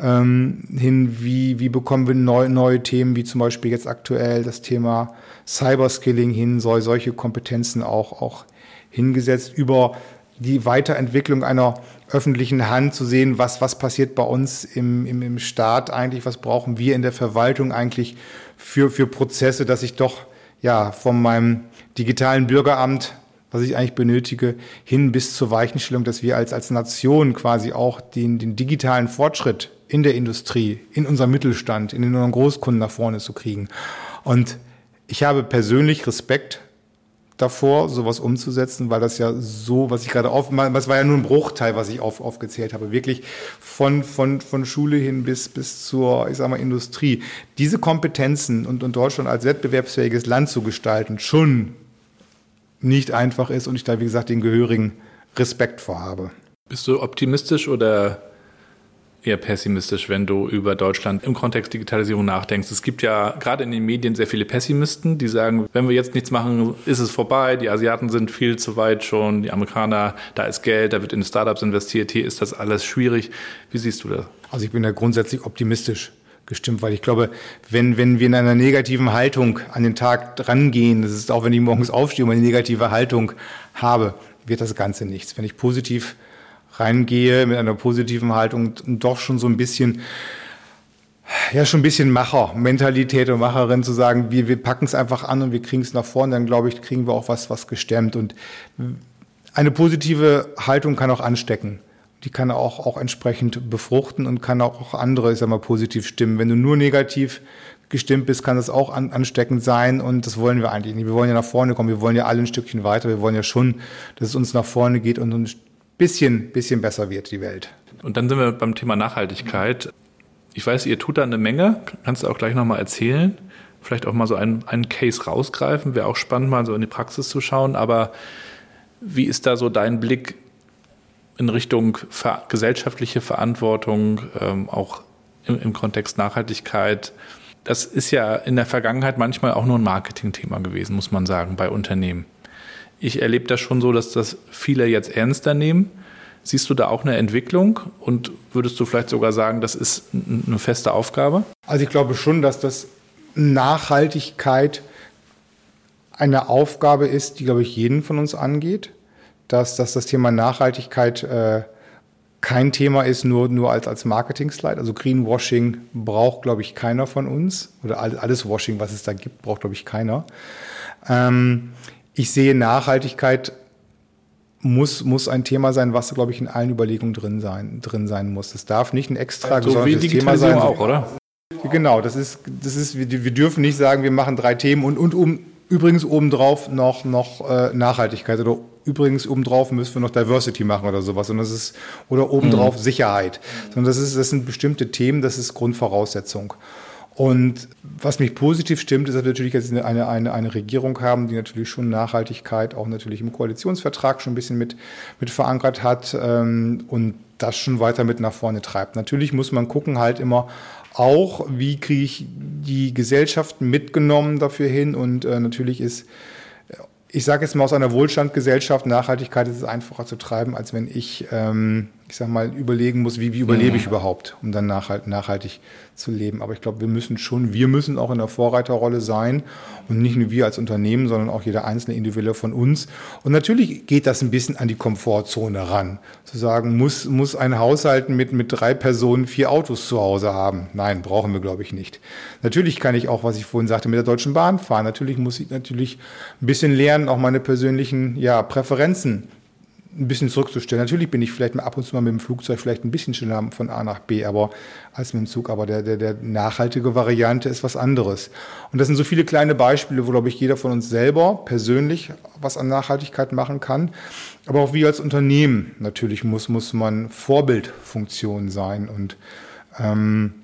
Ähm, hin, wie, wie bekommen wir neu, neue Themen, wie zum Beispiel jetzt aktuell das Thema Cyberskilling hin, soll solche Kompetenzen auch, auch hingesetzt über die Weiterentwicklung einer öffentlichen Hand zu sehen, was, was passiert bei uns im, im, im Staat eigentlich, was brauchen wir in der Verwaltung eigentlich für, für Prozesse, dass ich doch ja von meinem digitalen Bürgeramt, was ich eigentlich benötige, hin bis zur Weichenstellung, dass wir als, als Nation quasi auch den, den digitalen Fortschritt in der Industrie, in unserem Mittelstand, in unseren Großkunden nach vorne zu kriegen. Und ich habe persönlich Respekt davor, sowas umzusetzen, weil das ja so, was ich gerade auf, das war ja nur ein Bruchteil, was ich auf, aufgezählt habe, wirklich von, von, von Schule hin bis, bis zur, ich sag mal, Industrie. Diese Kompetenzen und, und Deutschland als wettbewerbsfähiges Land zu gestalten, schon nicht einfach ist und ich da, wie gesagt, den gehörigen Respekt vorhabe. Bist du optimistisch oder eher pessimistisch, wenn du über Deutschland im Kontext Digitalisierung nachdenkst. Es gibt ja gerade in den Medien sehr viele Pessimisten, die sagen, wenn wir jetzt nichts machen, ist es vorbei. Die Asiaten sind viel zu weit schon, die Amerikaner, da ist Geld, da wird in Startups investiert, hier ist das alles schwierig. Wie siehst du das? Also ich bin da grundsätzlich optimistisch gestimmt, weil ich glaube, wenn, wenn wir in einer negativen Haltung an den Tag rangehen, das ist auch, wenn ich morgens aufstehe und eine negative Haltung habe, wird das Ganze nichts. Wenn ich positiv reingehe mit einer positiven Haltung und doch schon so ein bisschen ja schon ein bisschen Macher-Mentalität und Macherin zu sagen, wir, wir packen es einfach an und wir kriegen es nach vorne, dann glaube ich, kriegen wir auch was, was gestemmt. Und eine positive Haltung kann auch anstecken. Die kann auch, auch entsprechend befruchten und kann auch andere, ich sag mal, positiv stimmen. Wenn du nur negativ gestimmt bist, kann das auch an, ansteckend sein und das wollen wir eigentlich nicht. Wir wollen ja nach vorne kommen, wir wollen ja alle ein Stückchen weiter, wir wollen ja schon, dass es uns nach vorne geht und uns bisschen, bisschen besser wird, die Welt. Und dann sind wir beim Thema Nachhaltigkeit. Ich weiß, ihr tut da eine Menge. Kannst du auch gleich nochmal erzählen? Vielleicht auch mal so einen, einen Case rausgreifen. Wäre auch spannend, mal so in die Praxis zu schauen. Aber wie ist da so dein Blick in Richtung ver gesellschaftliche Verantwortung, ähm, auch im, im Kontext Nachhaltigkeit? Das ist ja in der Vergangenheit manchmal auch nur ein Marketingthema gewesen, muss man sagen, bei Unternehmen. Ich erlebe das schon so, dass das viele jetzt ernster nehmen. Siehst du da auch eine Entwicklung und würdest du vielleicht sogar sagen, das ist eine feste Aufgabe? Also ich glaube schon, dass das Nachhaltigkeit eine Aufgabe ist, die, glaube ich, jeden von uns angeht. Dass, dass das Thema Nachhaltigkeit äh, kein Thema ist, nur, nur als, als Marketing-Slide. Also Greenwashing braucht, glaube ich, keiner von uns. Oder alles Washing, was es da gibt, braucht, glaube ich, keiner. Ähm, ich sehe Nachhaltigkeit muss, muss ein Thema sein, was, glaube ich, in allen Überlegungen drin sein, drin sein muss. Es darf nicht ein extra so gesondertes Thema sein. auch, oder? Genau, das ist, das ist, wir, wir dürfen nicht sagen, wir machen drei Themen und, und um übrigens obendrauf noch, noch äh, Nachhaltigkeit oder übrigens obendrauf müssen wir noch Diversity machen oder sowas. Und das ist, oder obendrauf mhm. Sicherheit. Sondern das ist, das sind bestimmte Themen, das ist Grundvoraussetzung. Und was mich positiv stimmt, ist, dass wir natürlich jetzt eine, eine, eine Regierung haben, die natürlich schon Nachhaltigkeit auch natürlich im Koalitionsvertrag schon ein bisschen mit, mit verankert hat ähm, und das schon weiter mit nach vorne treibt. Natürlich muss man gucken halt immer auch, wie kriege ich die Gesellschaften mitgenommen dafür hin und äh, natürlich ist ich sage jetzt mal aus einer Wohlstandgesellschaft, Nachhaltigkeit ist es einfacher zu treiben, als wenn ich, ähm, ich sag mal, überlegen muss, wie, wie überlebe ich überhaupt, um dann nachhalt, nachhaltig zu leben. Aber ich glaube, wir müssen schon, wir müssen auch in der Vorreiterrolle sein und nicht nur wir als Unternehmen, sondern auch jeder einzelne Individuelle von uns. Und natürlich geht das ein bisschen an die Komfortzone ran. Zu sagen, muss, muss ein Haushalt mit, mit drei Personen vier Autos zu Hause haben? Nein, brauchen wir, glaube ich, nicht. Natürlich kann ich auch, was ich vorhin sagte, mit der Deutschen Bahn fahren. Natürlich muss ich natürlich ein bisschen lernen, auch meine persönlichen ja, Präferenzen ein bisschen zurückzustellen. Natürlich bin ich vielleicht mal ab und zu mal mit dem Flugzeug vielleicht ein bisschen schneller von A nach B, aber als mit dem Zug. Aber der, der, der nachhaltige Variante ist was anderes. Und das sind so viele kleine Beispiele, wo, glaube ich, jeder von uns selber persönlich was an Nachhaltigkeit machen kann. Aber auch wir als Unternehmen natürlich muss, muss man Vorbildfunktion sein und ähm,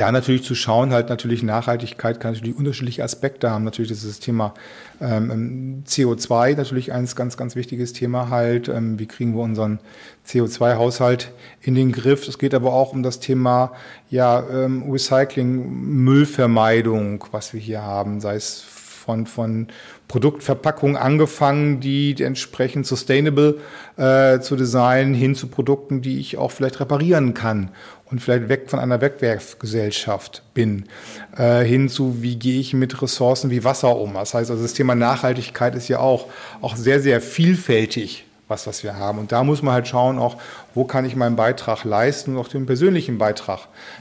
da natürlich zu schauen, halt natürlich Nachhaltigkeit kann natürlich unterschiedliche Aspekte haben. Natürlich ist das Thema ähm, ähm CO2 natürlich eins ganz, ganz wichtiges Thema halt. Ähm, wie kriegen wir unseren CO2-Haushalt in den Griff? Es geht aber auch um das Thema ja, ähm, Recycling, Müllvermeidung, was wir hier haben, sei es von, von Produktverpackungen angefangen, die entsprechend sustainable äh, zu designen, hin zu Produkten, die ich auch vielleicht reparieren kann und vielleicht weg von einer Wegwerfgesellschaft bin, äh, hin zu, wie gehe ich mit Ressourcen wie Wasser um. Das heißt, also das Thema Nachhaltigkeit ist ja auch, auch sehr, sehr vielfältig, was, was wir haben. Und da muss man halt schauen, auch, wo kann ich meinen Beitrag leisten und auch den persönlichen Beitrag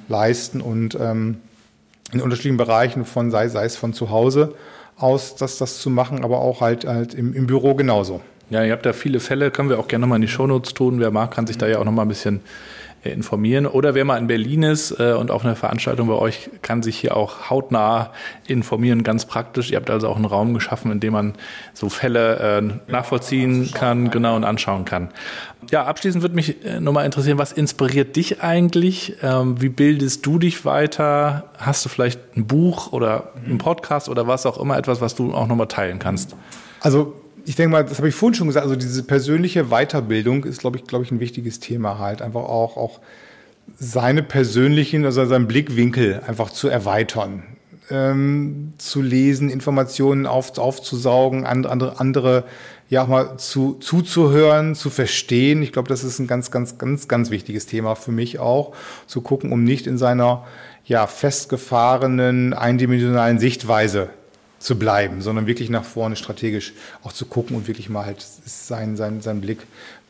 leisten und ähm, in unterschiedlichen Bereichen von, sei, sei es von zu Hause aus, das, das zu machen, aber auch halt, halt im, im Büro genauso. Ja, ihr habt da viele Fälle, können wir auch gerne nochmal in die Shownotes tun. Wer mag, kann sich da ja auch nochmal ein bisschen informieren. Oder wer mal in Berlin ist äh, und auf einer Veranstaltung bei euch, kann sich hier auch hautnah informieren, ganz praktisch. Ihr habt also auch einen Raum geschaffen, in dem man so Fälle äh, nachvollziehen kann, genau und anschauen kann. Ja, abschließend würde mich äh, nochmal interessieren, was inspiriert dich eigentlich? Ähm, wie bildest du dich weiter? Hast du vielleicht ein Buch oder einen Podcast oder was auch immer, etwas, was du auch nochmal teilen kannst? Also ich denke mal, das habe ich vorhin schon gesagt, also diese persönliche Weiterbildung ist, glaube ich, glaube ich, ein wichtiges Thema halt. Einfach auch, auch seine persönlichen, also seinen Blickwinkel einfach zu erweitern. Ähm, zu lesen, Informationen auf, aufzusaugen, andere, andere ja auch mal zu, zuzuhören, zu verstehen. Ich glaube, das ist ein ganz, ganz, ganz, ganz wichtiges Thema für mich auch, zu gucken, um nicht in seiner ja, festgefahrenen, eindimensionalen Sichtweise zu bleiben, sondern wirklich nach vorne strategisch auch zu gucken und wirklich mal halt seinen, seinen, seinen Blick,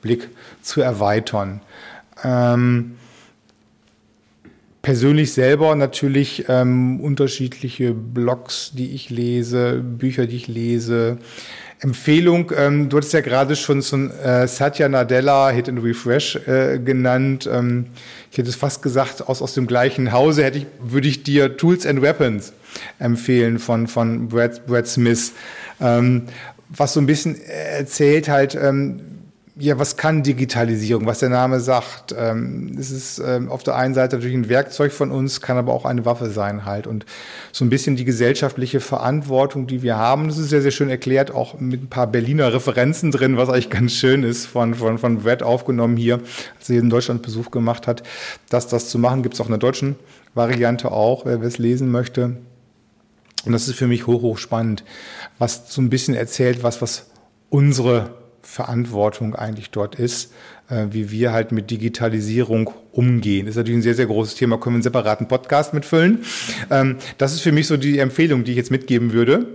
Blick zu erweitern. Ähm, persönlich selber natürlich ähm, unterschiedliche Blogs, die ich lese, Bücher, die ich lese. Empfehlung, ähm, du hattest ja gerade schon so ein äh, Satya Nadella Hit and Refresh äh, genannt. Ähm, ich hätte es fast gesagt, aus, aus dem gleichen Hause hätte ich, würde ich dir Tools and Weapons empfehlen von, von Brad, Brad Smith, ähm, was so ein bisschen erzählt halt, ähm, ja, was kann Digitalisierung, was der Name sagt. Ähm, es ist ähm, auf der einen Seite natürlich ein Werkzeug von uns, kann aber auch eine Waffe sein halt. Und so ein bisschen die gesellschaftliche Verantwortung, die wir haben, das ist sehr, sehr schön erklärt, auch mit ein paar Berliner Referenzen drin, was eigentlich ganz schön ist, von, von, von Brad aufgenommen hier, als er hier in Deutschland Besuch gemacht hat. Das, das zu machen, gibt es auch in der deutschen Variante auch, wer es lesen möchte. Und das ist für mich hoch, hoch spannend, was so ein bisschen erzählt, was, was unsere Verantwortung eigentlich dort ist, äh, wie wir halt mit Digitalisierung umgehen. Das ist natürlich ein sehr, sehr großes Thema, können wir einen separaten Podcast mitfüllen. Ähm, das ist für mich so die Empfehlung, die ich jetzt mitgeben würde.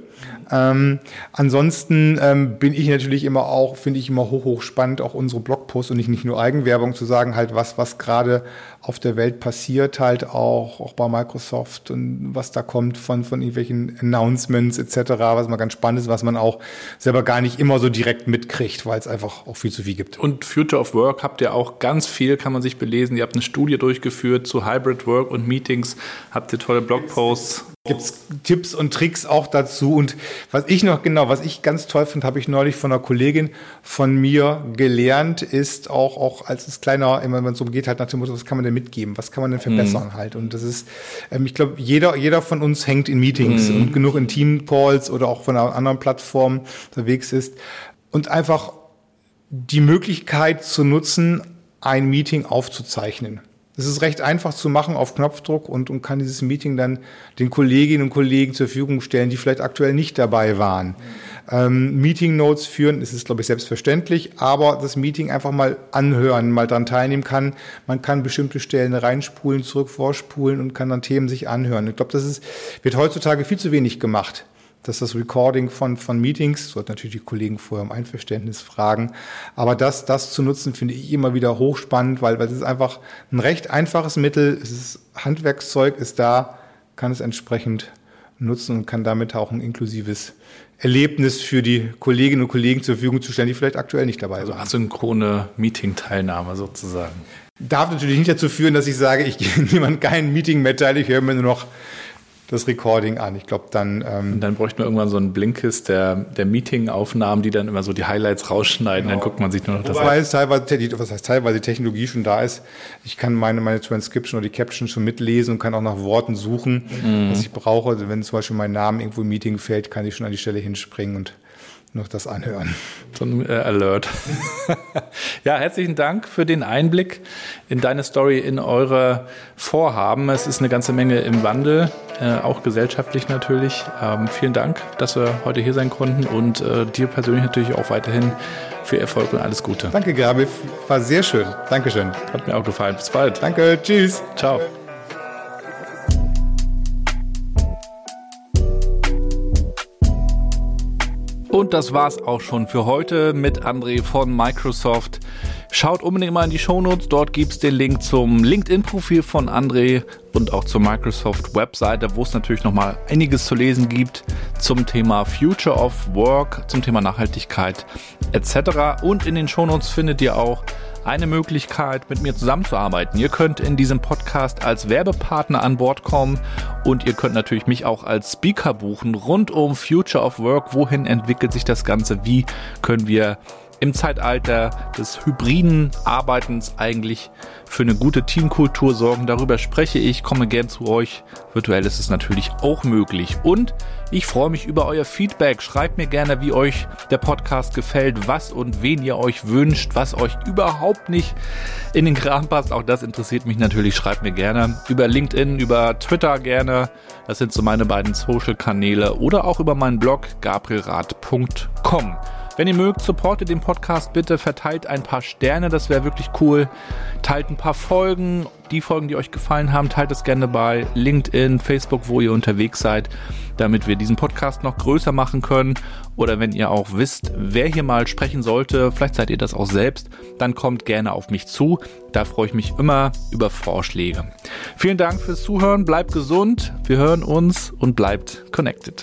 Ähm, ansonsten ähm, bin ich natürlich immer auch, finde ich immer hoch, hoch spannend, auch unsere Blogposts und nicht, nicht nur Eigenwerbung zu sagen, halt was, was gerade auf der Welt passiert, halt auch, auch bei Microsoft und was da kommt von, von irgendwelchen Announcements etc., was mal ganz spannend ist, was man auch selber gar nicht immer so direkt mitkriegt, weil es einfach auch viel zu viel gibt. Und Future of Work habt ihr auch ganz viel, kann man sich belesen. Ihr habt eine Studie durchgeführt zu Hybrid Work und Meetings, habt ihr tolle Blogposts Gibt es Tipps und Tricks auch dazu? Und was ich noch genau, was ich ganz toll finde, habe ich neulich von einer Kollegin von mir gelernt, ist auch, auch als es kleiner, immer wenn es umgeht, halt nach dem Motto, was kann man denn mitgeben? Was kann man denn verbessern mhm. halt? Und das ist, ähm, ich glaube, jeder, jeder von uns hängt in Meetings mhm. und genug in Team-Calls oder auch von einer anderen Plattform unterwegs ist. Und einfach die Möglichkeit zu nutzen, ein Meeting aufzuzeichnen. Es ist recht einfach zu machen auf Knopfdruck und, und kann dieses Meeting dann den Kolleginnen und Kollegen zur Verfügung stellen, die vielleicht aktuell nicht dabei waren. Ähm, Meeting Notes führen, das ist glaube ich selbstverständlich, aber das Meeting einfach mal anhören, mal daran teilnehmen kann. Man kann bestimmte Stellen reinspulen, zurück vorspulen und kann dann Themen sich anhören. Ich glaube, das ist, wird heutzutage viel zu wenig gemacht dass das Recording von, von Meetings, sollte natürlich die Kollegen vorher um Einverständnis fragen, aber das, das zu nutzen, finde ich immer wieder hochspannend, weil, weil es ist einfach ein recht einfaches Mittel, es ist Handwerkszeug, ist da, kann es entsprechend nutzen und kann damit auch ein inklusives Erlebnis für die Kolleginnen und Kollegen zur Verfügung zu stellen, die vielleicht aktuell nicht dabei sind. Also asynchrone Meeting-Teilnahme sozusagen. Darf natürlich nicht dazu führen, dass ich sage, ich gehe niemand kein Meeting mehr teil, ich höre mir nur noch das Recording an. Ich glaube, dann. Ähm und dann bräuchte man irgendwann so einen Blinkist der, der Meeting-Aufnahmen, die dann immer so die Highlights rausschneiden. Genau. Dann guckt man sich nur noch das Wobei an. es teilweise, was heißt teilweise die Technologie schon da ist. Ich kann meine, meine Transcription oder die Caption schon mitlesen und kann auch nach Worten suchen, mhm. was ich brauche. Also wenn zum Beispiel mein Name irgendwo im Meeting fällt, kann ich schon an die Stelle hinspringen und noch das anhören. So ein äh, Alert. ja, herzlichen Dank für den Einblick in deine Story, in eure Vorhaben. Es ist eine ganze Menge im Wandel, äh, auch gesellschaftlich natürlich. Ähm, vielen Dank, dass wir heute hier sein konnten und äh, dir persönlich natürlich auch weiterhin viel Erfolg und alles Gute. Danke, Gabi. War sehr schön. Dankeschön. Hat mir auch gefallen. Bis bald. Danke. Tschüss. Ciao. Und das war's auch schon für heute mit André von Microsoft. Schaut unbedingt mal in die Shownotes, dort gibt's den Link zum LinkedIn-Profil von André und auch zur Microsoft-Webseite, wo es natürlich nochmal einiges zu lesen gibt zum Thema Future of Work, zum Thema Nachhaltigkeit etc. Und in den Shownotes findet ihr auch eine Möglichkeit, mit mir zusammenzuarbeiten. Ihr könnt in diesem Podcast als Werbepartner an Bord kommen und ihr könnt natürlich mich auch als Speaker buchen rund um Future of Work. Wohin entwickelt sich das Ganze? Wie können wir im Zeitalter des hybriden Arbeitens eigentlich für eine gute Teamkultur sorgen. Darüber spreche ich, komme gern zu euch. Virtuell ist es natürlich auch möglich. Und ich freue mich über euer Feedback. Schreibt mir gerne, wie euch der Podcast gefällt, was und wen ihr euch wünscht, was euch überhaupt nicht in den Kram passt. Auch das interessiert mich natürlich. Schreibt mir gerne über LinkedIn, über Twitter gerne. Das sind so meine beiden Social-Kanäle oder auch über meinen Blog gabrielrad.com. Wenn ihr mögt, supportet den Podcast bitte, verteilt ein paar Sterne, das wäre wirklich cool. Teilt ein paar Folgen, die Folgen, die euch gefallen haben, teilt es gerne bei LinkedIn, Facebook, wo ihr unterwegs seid, damit wir diesen Podcast noch größer machen können. Oder wenn ihr auch wisst, wer hier mal sprechen sollte, vielleicht seid ihr das auch selbst, dann kommt gerne auf mich zu. Da freue ich mich immer über Vorschläge. Vielen Dank fürs Zuhören, bleibt gesund, wir hören uns und bleibt connected.